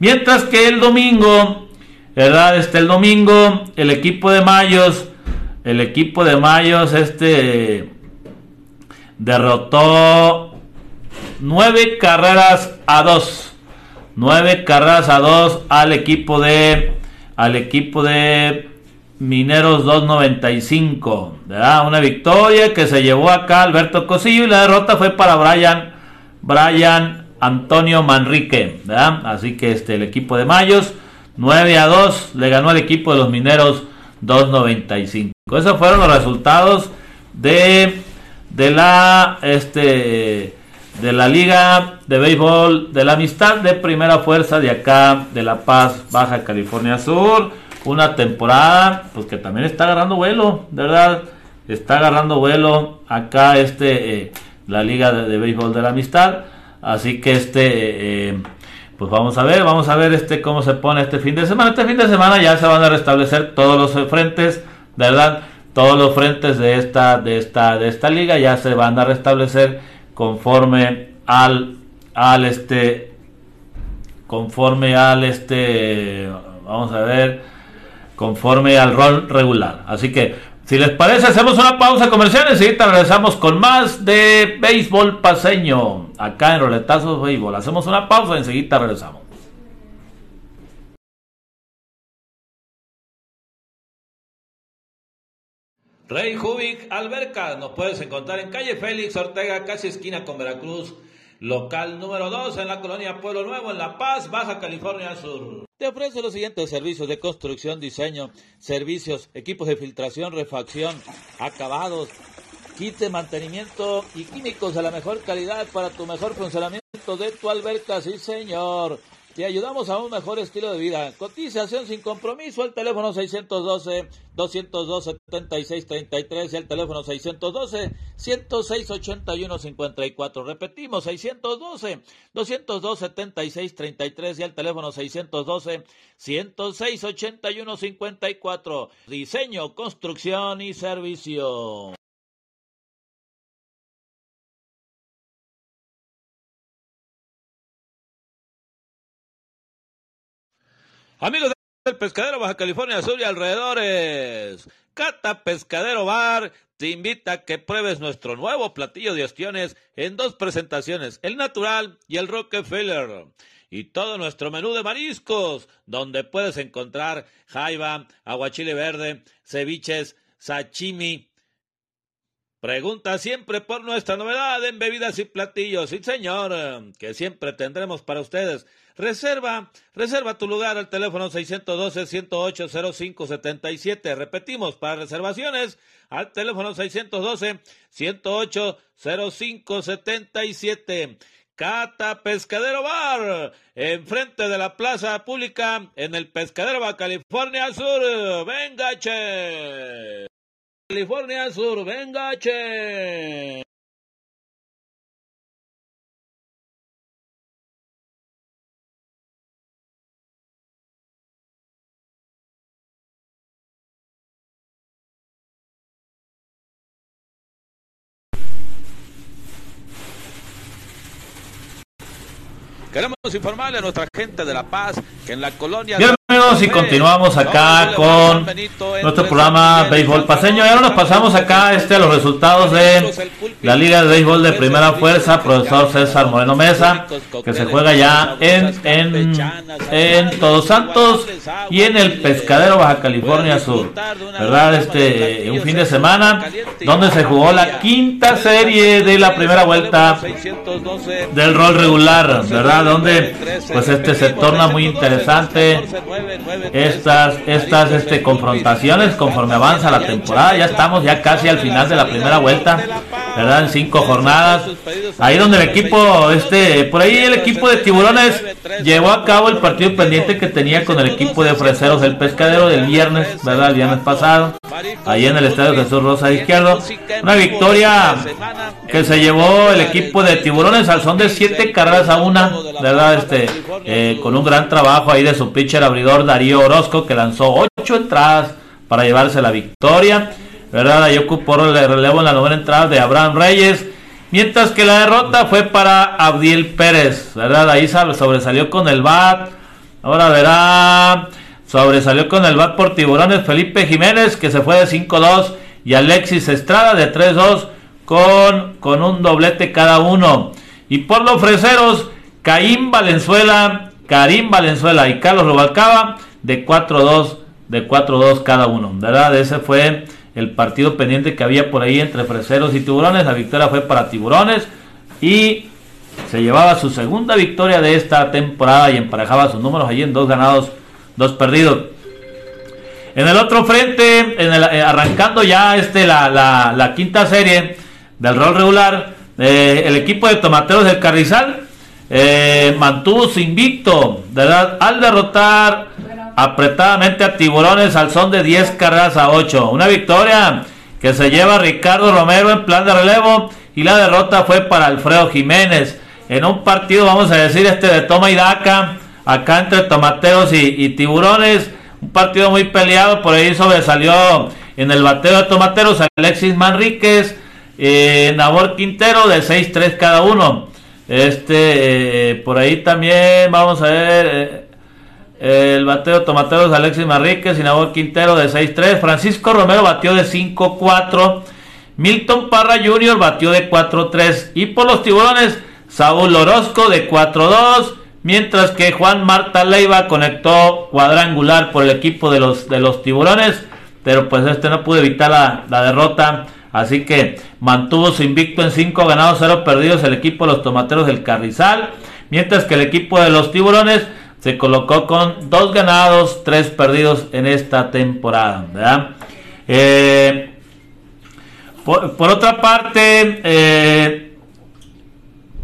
Mientras que el domingo, ¿verdad? Este el domingo, el equipo de Mayos, el equipo de Mayos, este derrotó nueve carreras a dos. Nueve carreras a dos al equipo de al equipo de Mineros 295. ¿verdad? Una victoria que se llevó acá Alberto Cosillo y la derrota fue para Brian Brian Antonio Manrique. ¿verdad? Así que este el equipo de Mayos 9 a 2 le ganó al equipo de los Mineros 295. Esos fueron los resultados de de la este de la Liga de Béisbol de la Amistad de Primera Fuerza de acá de La Paz, Baja California Sur. Una temporada pues que también está agarrando vuelo, ¿verdad? Está agarrando vuelo acá este eh, la Liga de, Béisbol de la Amistad. Así que este eh, pues vamos a ver, vamos a ver este cómo se pone este fin de semana. Este fin de semana ya se van a restablecer todos los frentes, ¿verdad? Todos los frentes de esta, de esta, de esta liga ya se van a restablecer conforme al, al este, conforme al este, vamos a ver, conforme al rol regular. Así que, si les parece, hacemos una pausa comercial y enseguida regresamos con más de béisbol paseño, acá en Roletazos Béisbol. Hacemos una pausa y enseguida regresamos. Rey Jubic Alberca, nos puedes encontrar en calle Félix Ortega, casi esquina con Veracruz, local número 2 en la colonia Pueblo Nuevo, en La Paz, Baja California Sur. Te ofrece los siguientes servicios de construcción, diseño, servicios, equipos de filtración, refacción, acabados, kit de mantenimiento y químicos de la mejor calidad para tu mejor funcionamiento de tu alberca, sí señor. Te ayudamos a un mejor estilo de vida. Cotización sin compromiso al teléfono 612-202-7633 y al teléfono 612-106-8154. Repetimos, 612-202-7633 y al teléfono 612-106-8154. Diseño, construcción y servicio. Amigos del Pescadero Baja California Sur y alrededores, Cata Pescadero Bar te invita a que pruebes nuestro nuevo platillo de ostiones en dos presentaciones, el natural y el Rockefeller. Y todo nuestro menú de mariscos, donde puedes encontrar jaiba, aguachile verde, ceviches, sashimi, Pregunta siempre por nuestra novedad en bebidas y platillos. Sí, señor, que siempre tendremos para ustedes. Reserva, reserva tu lugar al teléfono 612-108-0577. Repetimos, para reservaciones al teléfono 612-108-0577. Cata Pescadero Bar, enfrente de la plaza pública en el Pescadero Bar, California Sur. Venga, che. California Sur, venga, che. Queremos informarle a nuestra gente de La Paz que en la colonia... Amigos, y continuamos acá con nuestro programa Béisbol Paseño. Y ahora nos pasamos acá este, a los resultados de la Liga de Béisbol de Primera Fuerza, profesor César Moreno Mesa, que se juega ya en, en, en Todos Santos y en el Pescadero Baja California Sur. ¿Verdad? Este, un fin de semana donde se jugó la quinta serie de la primera vuelta del rol regular, ¿verdad? Donde pues este se torna muy interesante estas estas este confrontaciones conforme avanza la temporada. Ya estamos ya casi al final de la primera vuelta, ¿verdad? En cinco jornadas. Ahí donde el equipo este por ahí el equipo de Tiburones llevó a cabo el partido pendiente que tenía con el equipo de Freseros del Pescadero del viernes, ¿verdad? El viernes pasado. Ahí en el estadio Jesús Rosa Izquierdo. Una victoria que se llevó el equipo de Tiburones al son de siete carreras a una, ¿verdad? Este, eh, con un gran trabajo ahí de su pitcher abridor Darío Orozco, que lanzó ocho entradas para llevarse la victoria, ¿verdad? Ahí ocupó el relevo en la novena entrada de Abraham Reyes, mientras que la derrota fue para Abdiel Pérez, ¿verdad? Ahí sobresalió con el bat, ahora verá, sobresalió con el bat por Tiburones Felipe Jiménez, que se fue de 5-2, y Alexis Estrada de 3-2 con, con un doblete cada uno. Y por los freseros, Caín Valenzuela, Karim Valenzuela y Carlos Rubalcaba de 4-2, de 4-2 cada uno. ¿Verdad? Ese fue el partido pendiente que había por ahí entre freseros y tiburones. La victoria fue para tiburones y se llevaba su segunda victoria de esta temporada y emparejaba sus números allí en dos ganados, dos perdidos. En el otro frente, eh, arrancando ya este la, la quinta serie, del rol regular, eh, el equipo de Tomateros del Carrizal eh, mantuvo su invicto, ¿verdad? Al derrotar apretadamente a Tiburones al son de 10 carreras a 8. Una victoria que se lleva Ricardo Romero en plan de relevo y la derrota fue para Alfredo Jiménez. En un partido, vamos a decir, este de toma y daca, acá entre Tomateros y, y Tiburones, un partido muy peleado, por ahí sobresalió en el bateo de Tomateros Alexis Manríquez, eh, Nabor Quintero de 6-3 cada uno. Este, eh, por ahí también vamos a ver eh, el bateo Tomateros Alexis Manríquez y Nabor Quintero de 6-3. Francisco Romero batió de 5-4. Milton Parra Jr. batió de 4-3. Y por los tiburones, Saúl Orozco de 4-2. Mientras que Juan Marta Leiva conectó cuadrangular por el equipo de los, de los tiburones. Pero pues este no pudo evitar la, la derrota Así que mantuvo su invicto en 5 ganados, 0 perdidos el equipo de los tomateros del Carrizal. Mientras que el equipo de los tiburones se colocó con 2 ganados, 3 perdidos en esta temporada. Eh, por, otra parte, eh,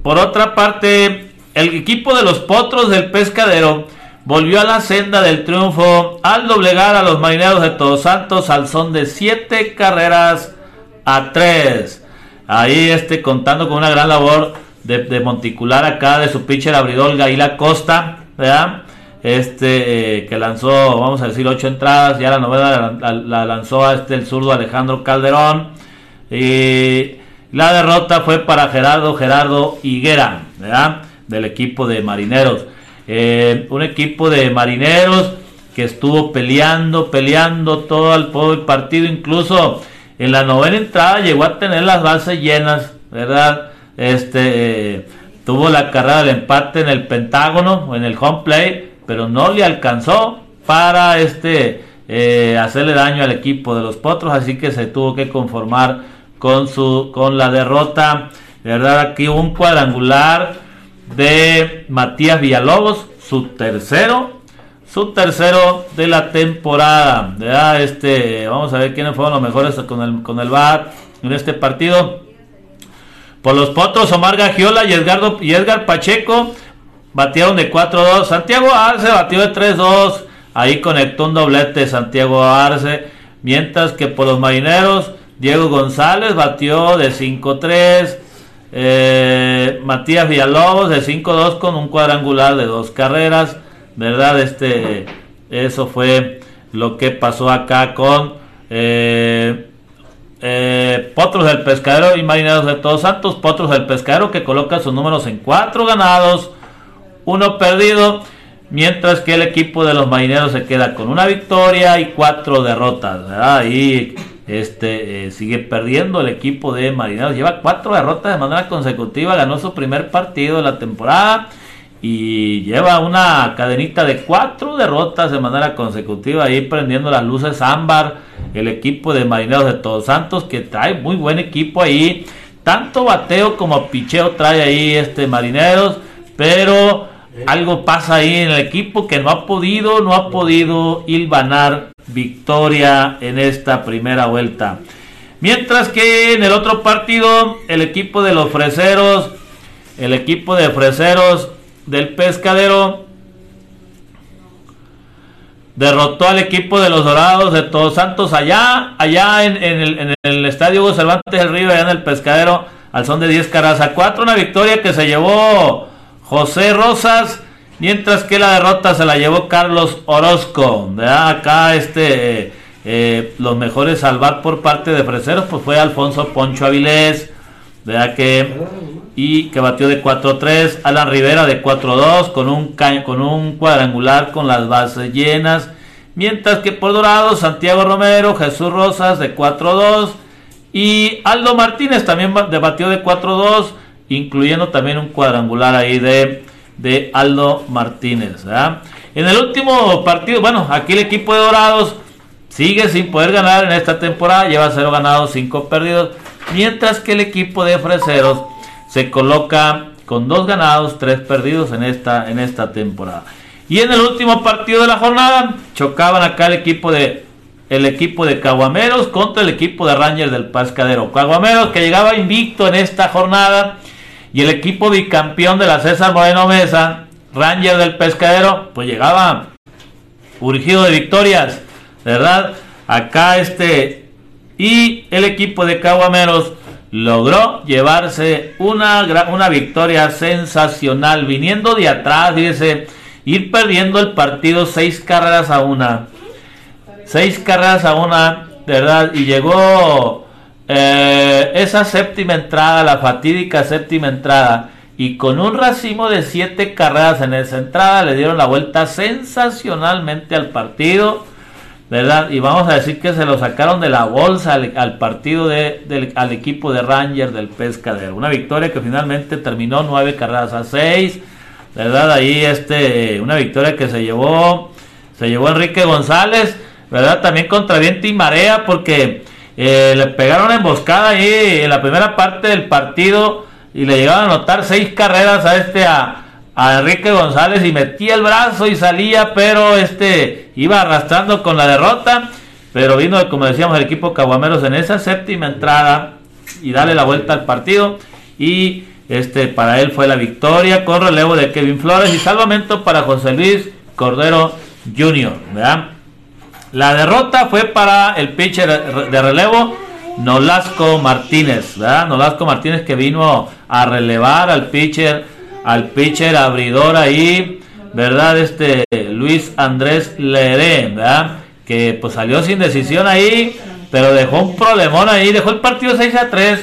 por otra parte, el equipo de los potros del pescadero volvió a la senda del triunfo al doblegar a los marineros de Todos Santos al son de 7 carreras a 3. Ahí este, contando con una gran labor de, monticular acá de su pitcher abridor Gaila Costa, ¿verdad? Este eh, que lanzó, vamos a decir, 8 entradas, ya la novela la, lanzó a este el zurdo Alejandro Calderón. Y la derrota fue para Gerardo Gerardo Higuera, ¿verdad? Del equipo de marineros. Eh, un equipo de marineros que estuvo peleando, peleando todo el, todo el partido, incluso en la novena entrada llegó a tener las bases llenas, ¿verdad? Este eh, tuvo la carrera del empate en el Pentágono en el home play, pero no le alcanzó para este eh, hacerle daño al equipo de los Potros, así que se tuvo que conformar con, su, con la derrota, ¿verdad? Aquí un cuadrangular de Matías Villalobos, su tercero, su tercero de la temporada. ¿verdad? Este, vamos a ver quiénes fueron los mejores con el, con el BAT en este partido. Por los Potros, Omar Gagiola y, Edgardo, y Edgar Pacheco batieron de 4-2. Santiago Arce batió de 3-2. Ahí conectó un doblete Santiago Arce. Mientras que por los marineros, Diego González batió de 5-3. Eh, Matías Villalobos de 5-2 con un cuadrangular de dos carreras. ¿Verdad? Este, eso fue lo que pasó acá con eh, eh, Potros del Pescadero y Marineros de Todos Santos. Potros del Pescadero que coloca sus números en 4 ganados, 1 perdido. Mientras que el equipo de los marineros se queda con una victoria y cuatro derrotas. ¿verdad? Y este, eh, sigue perdiendo el equipo de marineros. Lleva cuatro derrotas de manera consecutiva. Ganó su primer partido de la temporada. Y lleva una cadenita de cuatro derrotas de manera consecutiva. Ahí prendiendo las luces ámbar. El equipo de marineros de Todos Santos. Que trae muy buen equipo ahí. Tanto bateo como picheo trae ahí este marineros. Pero algo pasa ahí en el equipo que no ha podido, no ha podido hilvanar victoria en esta primera vuelta. Mientras que en el otro partido, el equipo de los freseros, el equipo de freseros del pescadero derrotó al equipo de los dorados de Todos Santos allá, allá en, el, en el, estadio Hugo Cervantes del Río, allá en el pescadero, al son de 10 caras a 4, una victoria que se llevó José Rosas, mientras que la derrota se la llevó Carlos Orozco. Acá este, eh, los mejores salvar por parte de Freseros, pues fue Alfonso Poncho Avilés, ¿verdad? Que, y que batió de 4-3, Alan Rivera de 4-2, con un, con un cuadrangular con las bases llenas. Mientras que por Dorado, Santiago Romero, Jesús Rosas de 4-2 y Aldo Martínez también batió de 4-2 incluyendo también un cuadrangular ahí de, de Aldo Martínez. En el último partido, bueno, aquí el equipo de Dorados sigue sin poder ganar en esta temporada, lleva 0 ganados, 5 perdidos, mientras que el equipo de Freseros se coloca con 2 ganados, 3 perdidos en esta, en esta temporada. Y en el último partido de la jornada chocaban acá el equipo de el equipo de Caguameros contra el equipo de Rangers del Pascadero. Caguameros que llegaba invicto en esta jornada y el equipo bicampeón de la César Moreno Mesa, Ranger del Pescadero, pues llegaba urgido de victorias, ¿verdad? Acá este, y el equipo de Caguameros logró llevarse una, una victoria sensacional, viniendo de atrás, dice, ir perdiendo el partido seis carreras a una. Seis carreras a una, ¿verdad? Y llegó eh, esa séptima entrada, la fatídica séptima entrada, y con un racimo de siete carreras en esa entrada le dieron la vuelta sensacionalmente al partido, ¿verdad? Y vamos a decir que se lo sacaron de la bolsa al, partido de, al equipo de Rangers del Pescadero. Una victoria que finalmente terminó nueve carreras a seis, ¿verdad? Ahí este, una victoria que se llevó, se llevó Enrique González, ¿verdad? También contra viento y marea porque eh, le pegaron una emboscada ahí en la primera parte del partido y le llegaron a anotar seis carreras a este a, Enrique González y metía el brazo y salía, pero este iba arrastrando con la derrota. Pero vino, como decíamos, el equipo Caguameros en esa séptima entrada y darle la vuelta al partido. Y este para él fue la victoria con relevo de Kevin Flores y salvamento para José Luis Cordero Jr. La derrota fue para el pitcher de relevo Nolasco Martínez. Nolasco Martínez que vino a relevar al pitcher, al pitcher abridor ahí, ¿verdad? Este Luis Andrés Leré, ¿verdad? Que pues salió sin decisión ahí, pero dejó un problemón ahí, dejó el partido 6 a 3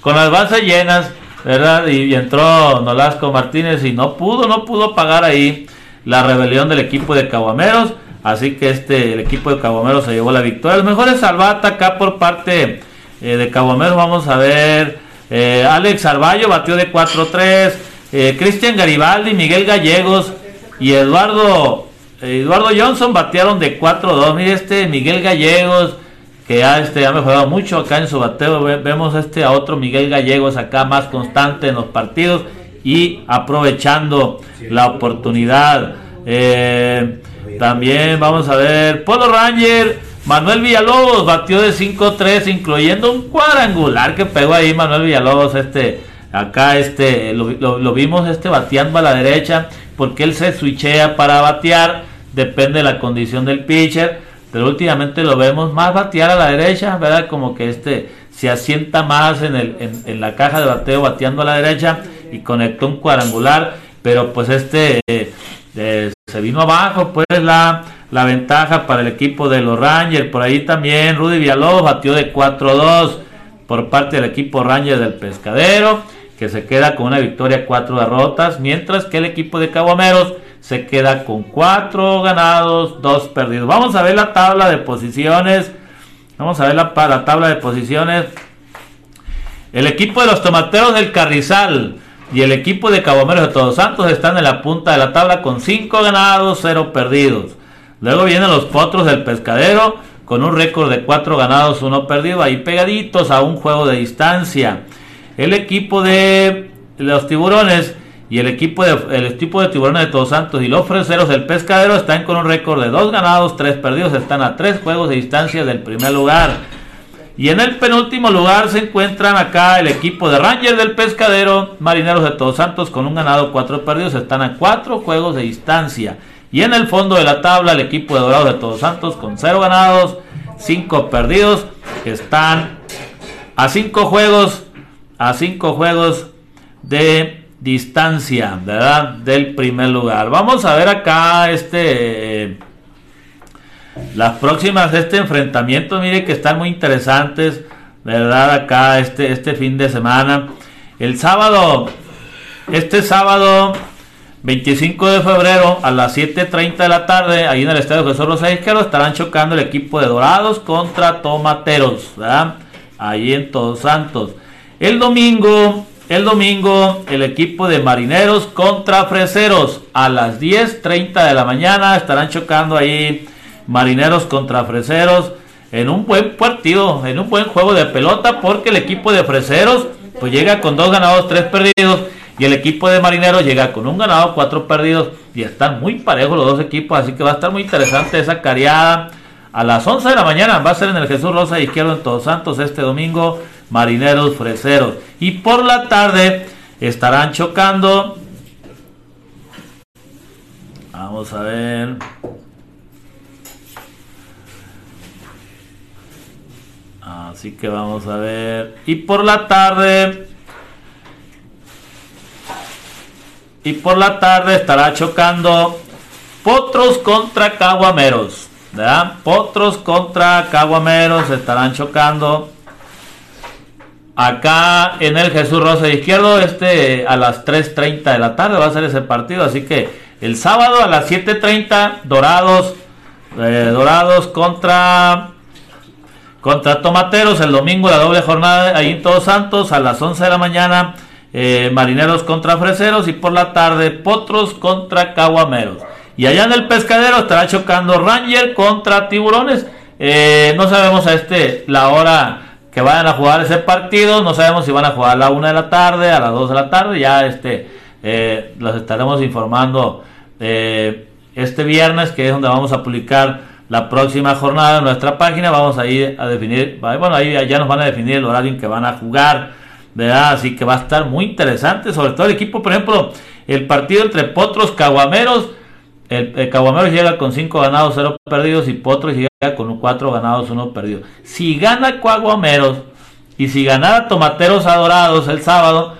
con las bases llenas, ¿verdad? Y, entró Nolasco Martínez y no pudo, no pudo pagar ahí la rebelión del equipo de Caguameros Así que este, el equipo de Caguamero se llevó la victoria. Los mejores salvata acá por parte eh, de Caguamero. Vamos a ver. Eh, Alex Arballo batió de 4-3. Eh, Cristian Garibaldi, Miguel Gallegos y Eduardo, Eduardo Johnson batearon de 4-2. Mire este Miguel Gallegos que ha, este, ha mejorado mucho acá en su bateo. vemos este a otro Miguel Gallegos acá más constante en los partidos y aprovechando la oportunidad. Eh, también vamos a ver Polo Ranger. Manuel Villalobos batió de 5-3, incluyendo un cuadrangular que pegó ahí Manuel Villalobos. Este, acá este, lo, vimos este bateando a la derecha, porque él se switchea para batear, depende de la condición del pitcher pero últimamente lo vemos más batear a la derecha, ¿verdad? Como que este se asienta más en, el, en, la caja de bateo bateando a la derecha y conectó un cuadrangular, pero pues este eh, se vino abajo, pues la, la ventaja para el equipo de los Rangers, por ahí también Rudy Villalobos batió de 4-2 por parte del equipo Rangers del Pescadero, que se queda con una victoria, cuatro derrotas, mientras que el equipo de Caguameros se queda con cuatro ganados, dos perdidos. Vamos a ver la tabla de posiciones. Vamos a ver la, la tabla de posiciones. El equipo de los tomateros del Carrizal y el equipo de Cabomeros de Todos Santos están en la punta de la tabla con cinco ganados, cero perdidos. Luego vienen los potros del pescadero con un récord de cuatro ganados, uno perdido, ahí pegaditos a un juego de distancia. El equipo de los tiburones y el equipo de, el equipo de tiburones de Todos Santos y los freseros del pescadero están con un récord de dos ganados, tres perdidos, están a tres juegos de distancia del primer lugar. Y en el penúltimo lugar se encuentran acá el equipo de Rangers del Pescadero, Marineros de Todos Santos con un ganado, cuatro perdidos, están a cuatro juegos de distancia. Y en el fondo de la tabla el equipo de Dorados de Todos Santos con cero ganados, cinco perdidos, están a cinco juegos, a cinco juegos de distancia, ¿verdad? Del primer lugar. Vamos a ver acá este las próximas de este enfrentamiento, mire que están muy interesantes, ¿verdad? Acá este este fin de semana. El sábado este sábado 25 de febrero a las 7:30 de la tarde, ahí en el estadio Jesús Rosa Izquierdo estarán chocando el equipo de Dorados contra Tomateros, ¿verdad? Ahí en Todos Santos. El domingo el domingo, el equipo de Marineros contra Freseros a las 10.30 de la mañana estarán chocando ahí Marineros contra Freseros en un buen partido, en un buen juego de pelota porque el equipo de Freseros pues llega con dos ganados, tres perdidos y el equipo de Marineros llega con un ganado, cuatro perdidos y están muy parejos los dos equipos, así que va a estar muy interesante esa cariada. A las 11 de la mañana va a ser en el Jesús Rosa Izquierdo en Todos Santos este domingo marineros freseros. Y por la tarde estarán chocando. Vamos a ver. Así que vamos a ver. Y por la tarde. Y por la tarde estará chocando Potros contra Caguameros. ¿verdad? Potros contra Caguameros estarán chocando acá en el Jesús Rosa de Izquierdo, este a las 3.30 de la tarde va a ser ese partido, así que el sábado a las 7.30 Dorados, eh, Dorados contra contra Tomateros, el domingo la doble jornada ahí en Todos Santos a las 11 de la mañana eh, Marineros contra Freseros y por la tarde Potros contra Caguameros. Y allá en el pescadero estará chocando Ranger contra Tiburones. Eh, no sabemos a este la hora que vayan a jugar ese partido. No sabemos si van a jugar a la 1 de la tarde, a las 2 de la tarde. Ya este eh, los estaremos informando eh, este viernes, que es donde vamos a publicar la próxima jornada en nuestra página. Vamos a ir a definir, bueno, ahí ya nos van a definir el horario en que van a jugar. ¿verdad? Así que va a estar muy interesante, sobre todo el equipo, por ejemplo, el partido entre Potros Caguameros el, Caguameros llega con 5 ganados, 0 perdidos y Potros llega con 4 ganados, 1 perdido. Si gana Caguameros y si ganara Tomateros Adorados el sábado,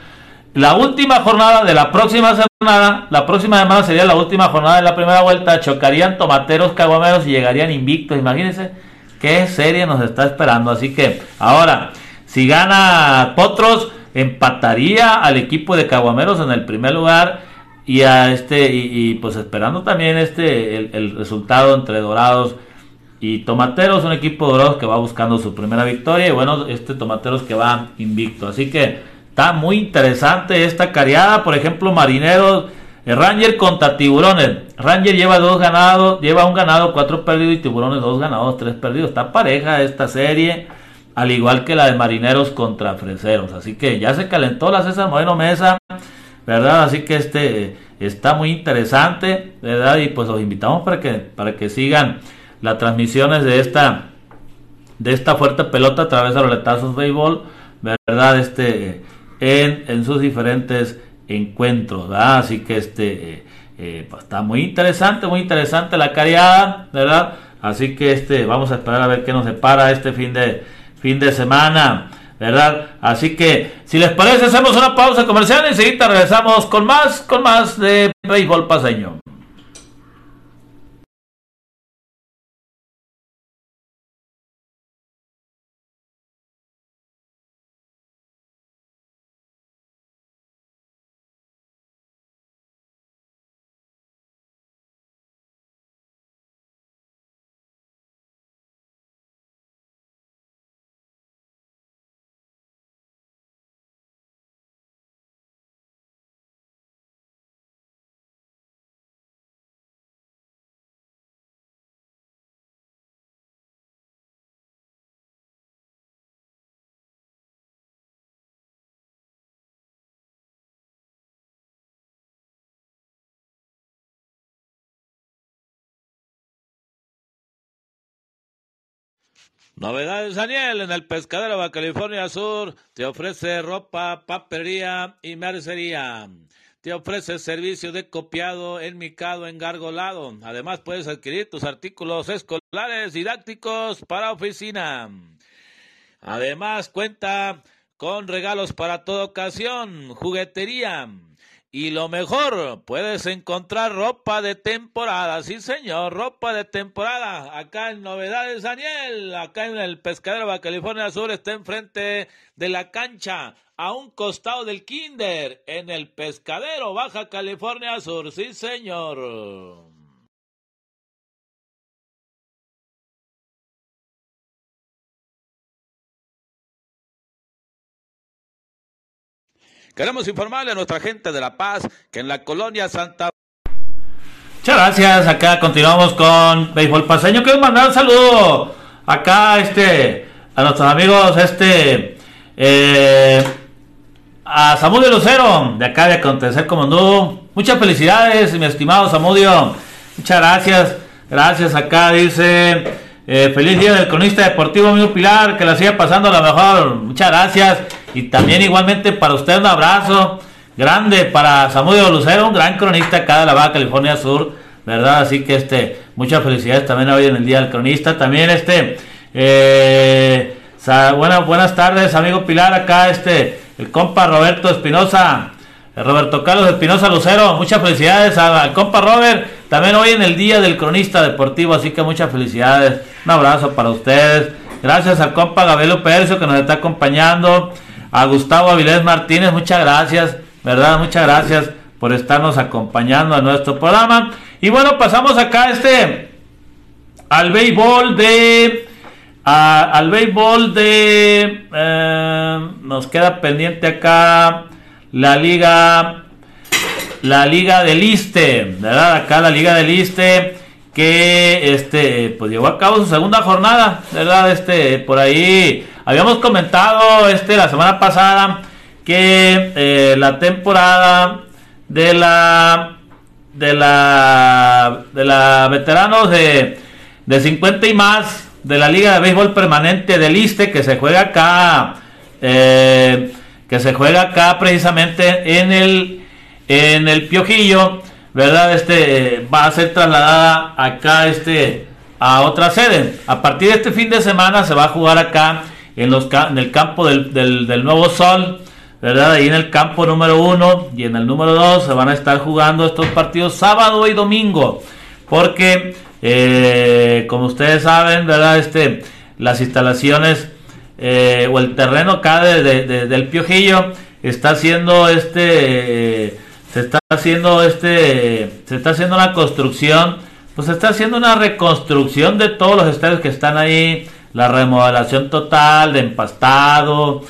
la última jornada de la próxima semana, la próxima semana sería la última jornada de la primera vuelta, chocarían Tomateros Caguameros y llegarían invictos. Imagínense qué serie nos está esperando. Así que ahora, si gana Potros, empataría al equipo de Caguameros en el primer lugar y a este y, pues esperando también este el, resultado entre Dorados y Tomateros, un equipo de Dorados que va buscando su primera victoria y bueno, este Tomateros que va invicto. Así que está muy interesante esta cariada, por ejemplo, Marineros Ranger contra Tiburones. Ranger lleva dos ganados, lleva un ganado, cuatro perdidos y Tiburones dos ganados, tres perdidos. Está pareja esta serie, al igual que la de Marineros contra Freseros. Así que ya se calentó la César Moreno Mesa, ¿verdad? Así que este está muy interesante, ¿verdad? Y pues los invitamos para que, para que sigan las transmisiones de esta, de esta fuerte pelota a través de los letazos béisbol, ¿verdad? Este, en, en sus diferentes encuentros, ¿verdad? Así que este eh, eh, pues, está muy interesante, muy interesante la cariada, ¿verdad? Así que este vamos a esperar a ver qué nos separa este fin de fin de semana, ¿verdad? Así que si les parece hacemos una pausa comercial y enseguida regresamos con más con más de béisbol paseño. Novedades Daniel en el pescadero de California Sur te ofrece ropa, papelería y mercería. Te ofrece servicio de copiado, enmicado, engargolado. Además puedes adquirir tus artículos escolares didácticos para oficina. Además cuenta con regalos para toda ocasión, juguetería y lo mejor, puedes encontrar ropa de temporada, sí señor, ropa de temporada. Acá en Novedades Daniel, acá en el Pescadero de California Sur, está enfrente de la cancha, a un costado del Kinder, en el Pescadero Baja California Sur, sí señor. Queremos informarle a nuestra gente de La Paz que en la colonia Santa Muchas gracias, acá continuamos con Béisbol Paseño. Quiero mandar un saludo acá este, a nuestros amigos este, eh, a Samudio Lucero, de acá de Acontecer como no. Muchas felicidades, mi estimado Samudio. Muchas gracias, gracias acá, dice, eh, feliz día del cronista deportivo, amigo Pilar, que la siga pasando a lo mejor. Muchas gracias. Y también igualmente para usted un abrazo grande para Samudio Lucero, un gran cronista acá de la Baja California Sur, ¿verdad? Así que este, muchas felicidades también hoy en el Día del Cronista. También este, eh, buenas, buenas tardes, amigo Pilar, acá este, el compa Roberto Espinosa. Roberto Carlos Espinosa Lucero, muchas felicidades al compa Robert, también hoy en el Día del Cronista Deportivo, así que muchas felicidades, un abrazo para ustedes, gracias al compa Gabriel Percio que nos está acompañando, a Gustavo Avilés Martínez, muchas gracias, ¿verdad? Muchas gracias por estarnos acompañando a nuestro programa. Y bueno, pasamos acá este al béisbol de al béisbol de eh, nos queda pendiente acá la liga la liga del Iste, ¿verdad? Acá la liga del Iste que este pues llevó a cabo su segunda jornada, ¿verdad? Este por ahí Habíamos comentado este la semana pasada que eh, la temporada de la de la de la veteranos de, de 50 y más de la Liga de Béisbol Permanente del ISTE que se juega acá eh, que se juega acá precisamente en el en el Piojillo, ¿verdad? Este va a ser trasladada acá este a otra sede. A partir de este fin de semana se va a jugar acá en, los, en el campo del, del, Nuevo Sol, ¿verdad? Ahí en el campo número uno y en el número dos se van a estar jugando estos partidos sábado y domingo, porque eh, como ustedes saben, ¿verdad? Este, las instalaciones eh, o el terreno acá de, del Piojillo está haciendo este, se está haciendo este, se está haciendo una construcción, pues se está haciendo una reconstrucción de todos los estadios que están ahí la remodelación total de empastado,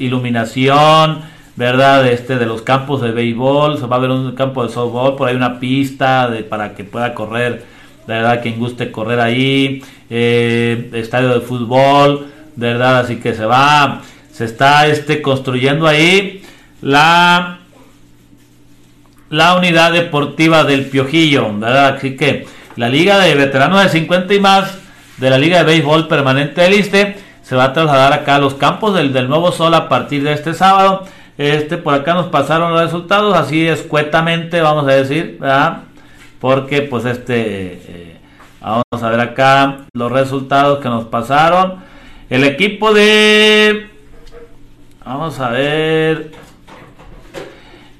iluminación, ¿verdad? Este, de los campos de béisbol, se va a ver un campo de softball, por ahí una pista de, para que pueda correr, de verdad, quien guste correr ahí, eh, estadio de fútbol, verdad, así que se va, se está este, construyendo ahí la, la unidad deportiva del Piojillo, ¿verdad? Así que la liga de veteranos de 50 y más de la liga de béisbol permanente del ISTE se va a trasladar acá a los campos del, del Nuevo Sol a partir de este sábado. Este, por acá nos pasaron los resultados, así escuetamente, vamos a decir, ¿verdad? Porque, pues, este, eh, vamos a ver acá los resultados que nos pasaron. El equipo de, vamos a ver,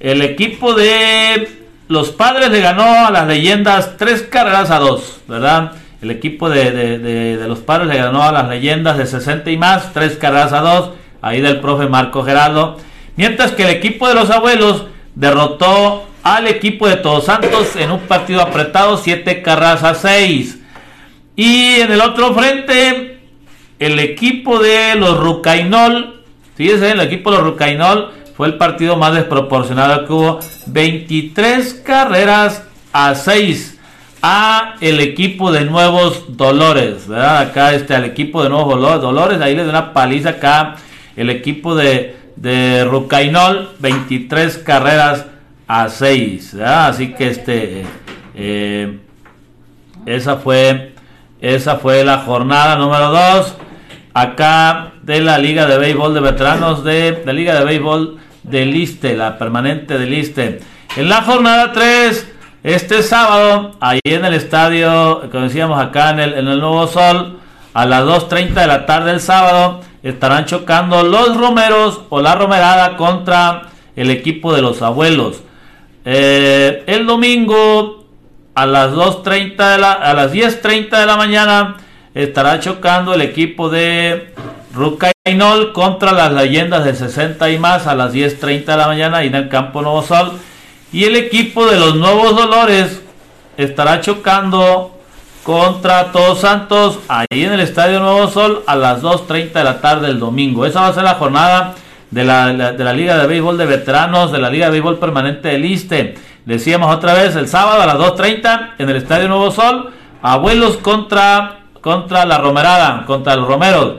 el equipo de los padres le ganó a las leyendas tres carreras a dos, ¿verdad? El equipo de, de, de, los padres le ganó a las leyendas de 60 y más, tres carreras a dos, ahí del profe Marco Geraldo. Mientras que el equipo de los abuelos derrotó al equipo de Todos Santos en un partido apretado, 7 carras a 6. Y en el otro frente, el equipo de los Rucainol, fíjense, el equipo de los Rucainol fue el partido más desproporcionado que hubo, 23 carreras a 6 a el equipo de Nuevos Dolores, ¿verdad? Acá este al equipo de Nuevos Dolores, ahí le da una paliza acá el equipo de de Rucainol, 23 carreras a 6. Así que este eh, esa fue esa fue la jornada número 2 acá de la Liga de Béisbol de Veteranos de la Liga de Béisbol de Liste, la permanente de Liste. En la jornada 3 este sábado, ahí en el estadio, como decíamos acá en el, Nuevo Sol, a las 2.30 de la tarde el sábado, estarán chocando los Romeros o la Romerada contra el equipo de los abuelos. Eh, el domingo a las 2.30 de la, a las 10.30 de la mañana estará chocando el equipo de Rucainol contra las leyendas de 60 y más a las 10.30 de la mañana en el campo Nuevo Sol. Y el equipo de los Nuevos Dolores estará chocando contra Todos Santos, ahí en el Estadio Nuevo Sol, a las 2.30 de la tarde del domingo. Esa va a ser la jornada de la, de la Liga de Béisbol de Veteranos, de la Liga de Béisbol Permanente del ISTE. Decíamos otra vez, el sábado a las 2.30 en el Estadio Nuevo Sol, abuelos contra, contra la Romerada, contra los Romeros.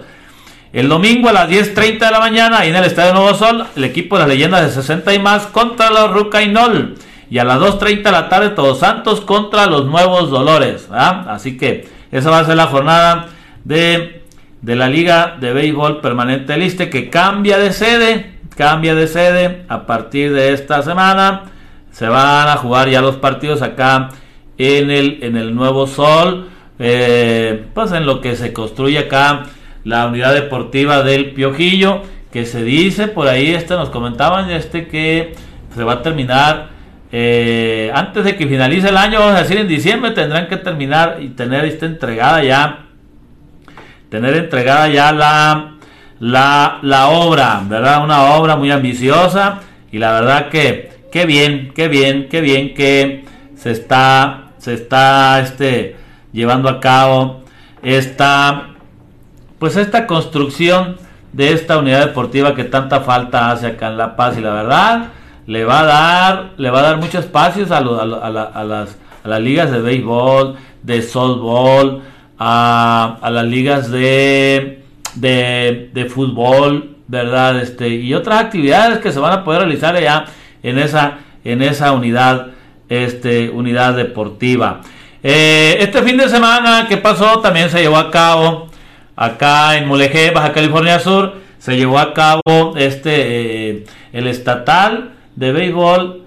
El domingo a las 10.30 de la mañana, ahí en el Estadio Nuevo Sol, el equipo de las leyendas de 60 y más contra los Rucainol y a las 2.30 de la tarde Todos Santos contra los Nuevos Dolores. Así que esa va a ser la jornada de, de la Liga de Béisbol Permanente Liste que cambia de sede, cambia de sede a partir de esta semana. Se van a jugar ya los partidos acá en el, en el Nuevo Sol. Eh, pues en lo que se construye acá la unidad deportiva del Piojillo que se dice por ahí este nos comentaban este que se va a terminar eh, antes de que finalice el año, vamos a decir en diciembre, tendrán que terminar y tener esta entregada ya, tener entregada ya la, la, la obra, ¿verdad? Una obra muy ambiciosa y la verdad que, qué bien, qué bien, qué bien que se está, se está este, llevando a cabo esta, pues esta construcción de esta unidad deportiva que tanta falta hace acá en La Paz y la verdad le va a dar, le va a dar muchos espacios a, las, ligas de béisbol, de softball, a, a las ligas de, de, de, fútbol, ¿verdad? Este, y otras actividades que se van a poder realizar allá en esa, en esa unidad, este, unidad deportiva. Eh, este fin de semana que pasó también se llevó a cabo acá en Mulegé, Baja California Sur, se llevó a cabo este eh, el estatal de béisbol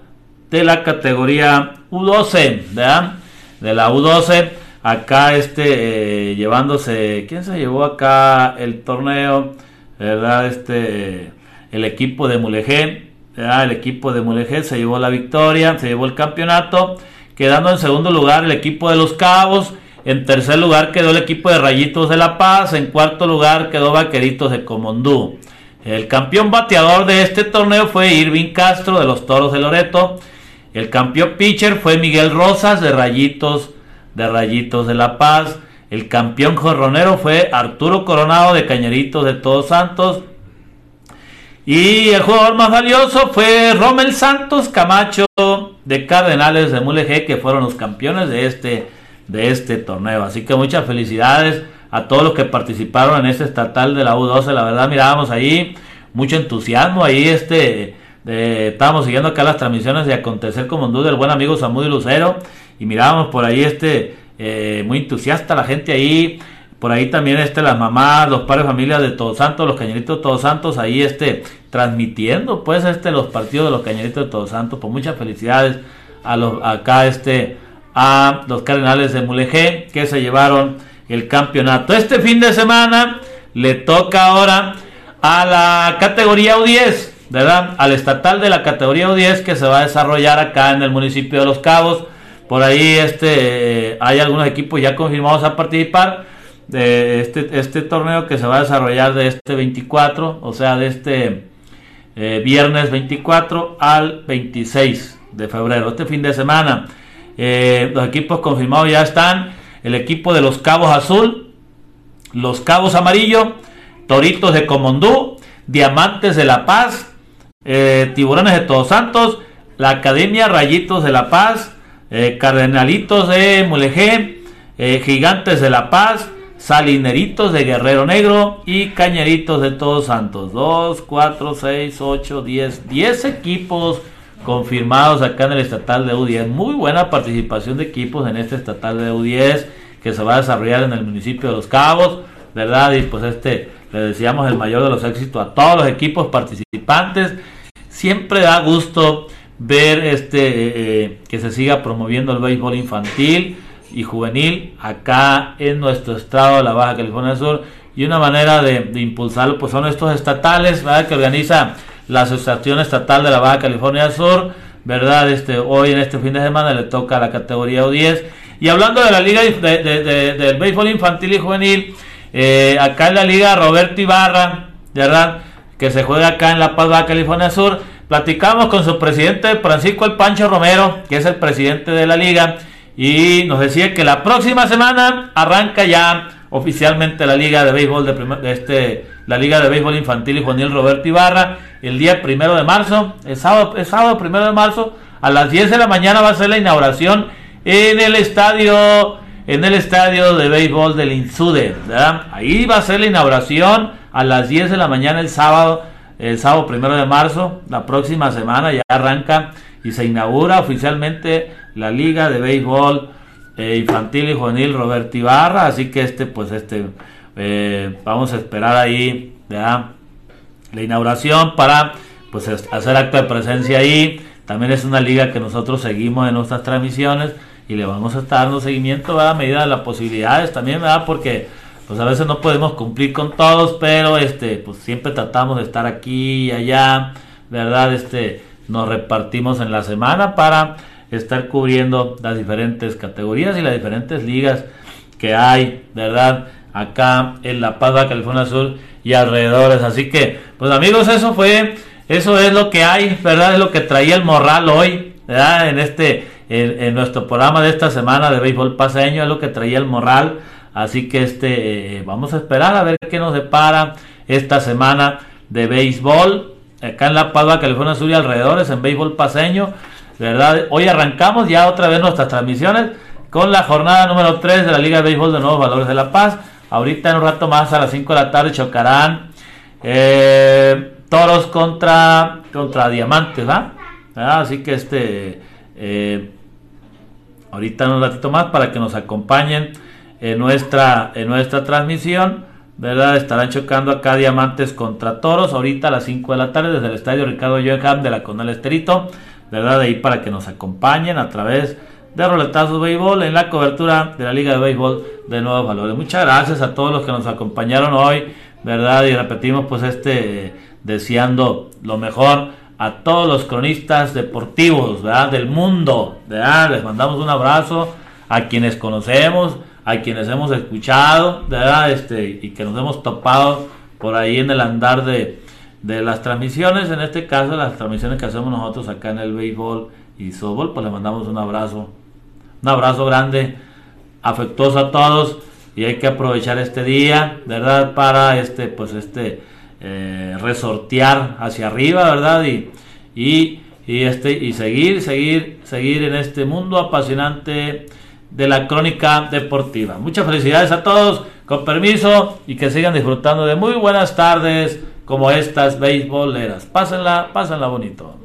de la categoría U12, ¿verdad? De la U12, acá este, eh, llevándose, ¿quién se llevó acá el torneo? ¿Verdad? Este, el equipo de Mulegé, ¿verdad? El equipo de Mulegé se llevó la victoria, se llevó el campeonato, quedando en segundo lugar el equipo de Los Cabos, en tercer lugar quedó el equipo de Rayitos de La Paz, en cuarto lugar quedó Vaqueritos de Comondú. El campeón bateador de este torneo fue Irving Castro de los Toros de Loreto. El campeón pitcher fue Miguel Rosas de Rayitos de Rayitos de La Paz. El campeón jorronero fue Arturo Coronado de Cañeritos de Todos Santos. Y el jugador más valioso fue Rommel Santos Camacho de Cardenales de Mulegé, que fueron los campeones de este, de este torneo. Así que muchas felicidades a todos los que participaron en este estatal de la U12. La verdad, mirábamos ahí mucho entusiasmo. Ahí este, estábamos siguiendo acá las transmisiones de Acontecer como Hondú del buen amigo Samudio Lucero. Y mirábamos por ahí este, eh, muy entusiasta la gente ahí. Por ahí también este, las mamás, los padres de familia de Todos Santos, los cañeritos de Todos Santos, ahí este, transmitiendo pues este, los partidos de los cañeritos de Todos Santos. Por muchas felicidades a los, acá este, a los cardenales de Mulegé que se llevaron el campeonato. Este fin de semana le toca ahora a la categoría U10, ¿verdad? Al estatal de la categoría U10 que se va a desarrollar acá en el municipio de Los Cabos. Por ahí este, hay algunos equipos ya confirmados a participar de este, este torneo que se va a desarrollar de este 24, o sea, de este eh, viernes 24 al 26 de febrero, este fin de semana. Eh, los equipos confirmados ya están el equipo de los Cabos Azul, los Cabos Amarillo, Toritos de Comondú, Diamantes de La Paz, eh, Tiburones de Todos Santos, la Academia Rayitos de La Paz, Cardenalitos de Mulegé, Gigantes de La Paz, Salineritos de Guerrero Negro y Cañeritos de Todos Santos. 2, 4, 6, 8, 10, 10 equipos confirmados acá en el estatal de U10. Muy buena participación de equipos en este estatal de U10 que se va a desarrollar en el municipio de Los Cabos, ¿verdad? Y pues este, le deseamos el mayor de los éxitos a todos los equipos participantes. Siempre da gusto ver este eh, eh, que se siga promoviendo el béisbol infantil y juvenil acá en nuestro estado de la Baja California Sur y una manera de, de impulsarlo pues son estos estatales ¿verdad? que organiza la Asociación Estatal de la Baja California Sur, ¿verdad? Este, hoy en este fin de semana le toca a la categoría U10. Y hablando de la liga de, del béisbol infantil y juvenil, eh, acá en la liga Roberto Ibarra, ¿verdad? Que se juega acá en La Paz, Baja California Sur. Platicamos con su presidente Francisco El Pancho Romero, que es el presidente de la liga, y nos decía que la próxima semana arranca ya oficialmente la liga de béisbol de, este la liga de béisbol infantil y juvenil Roberto Ibarra. El día primero de marzo el sábado el sábado primero de marzo a las 10 de la mañana va a ser la inauguración en el estadio en el estadio de béisbol del Insude ahí va a ser la inauguración a las 10 de la mañana el sábado el sábado primero de marzo la próxima semana ya arranca y se inaugura oficialmente la liga de béisbol eh, infantil y juvenil Roberto Ibarra, así que este, pues este, eh, vamos a esperar ahí la inauguración para pues hacer acto de presencia ahí. También es una liga que nosotros seguimos en nuestras transmisiones y le vamos a estar dando seguimiento a medida de las posibilidades también, ¿verdad? Porque pues a veces no podemos cumplir con todos, pero este, pues siempre tratamos de estar aquí y allá, ¿verdad? Este, nos repartimos en la semana para estar cubriendo las diferentes categorías y las diferentes ligas que hay, ¿verdad? Acá en La Paz, California Sur y alrededores. Así que, pues amigos, eso fue, eso es lo que hay, ¿verdad? Es lo que traía el morral hoy, ¿verdad? En este, en, nuestro programa de esta semana de béisbol paseño, es lo que traía el morral. Así que este, eh, vamos a esperar a ver qué nos depara esta semana de béisbol. Acá en La Paz, California Sur y alrededores, en béisbol paseño. ¿verdad? Hoy arrancamos ya otra vez nuestras transmisiones con la jornada número 3 de la Liga de Béisbol de Nuevos Valores de La Paz. Ahorita en un rato más a las 5 de la tarde chocarán eh, toros contra, contra diamantes, ¿verdad? Así que este, eh, ahorita en un ratito más para que nos acompañen en nuestra, en nuestra transmisión, ¿verdad? Estarán chocando acá diamantes contra toros ahorita a las 5 de la tarde desde el estadio Ricardo Johan de la Conal Esterito. ¿verdad? De ahí para que nos acompañen a través de Roletazos Béisbol en la cobertura de la Liga de Béisbol de Nuevos Valores. Muchas gracias a todos los que nos acompañaron hoy, ¿verdad? Y repetimos pues este deseando lo mejor a todos los cronistas deportivos, ¿verdad? Del mundo, ¿verdad? Les mandamos un abrazo a quienes conocemos, a quienes hemos escuchado, ¿verdad? Este, y que nos hemos topado por ahí en el andar de, de las transmisiones, en este caso las transmisiones que hacemos nosotros acá en el béisbol y softball, pues le mandamos un abrazo, un abrazo grande, afectuoso a todos y hay que aprovechar este día, ¿verdad? Para este, pues este, eh, resortear hacia arriba, ¿verdad? Y, y, y, este, y seguir, seguir, seguir en este mundo apasionante de la crónica deportiva. Muchas felicidades a todos, con permiso, y que sigan disfrutando de muy buenas tardes como estas beisboleras. Pásenla, pásenla bonito.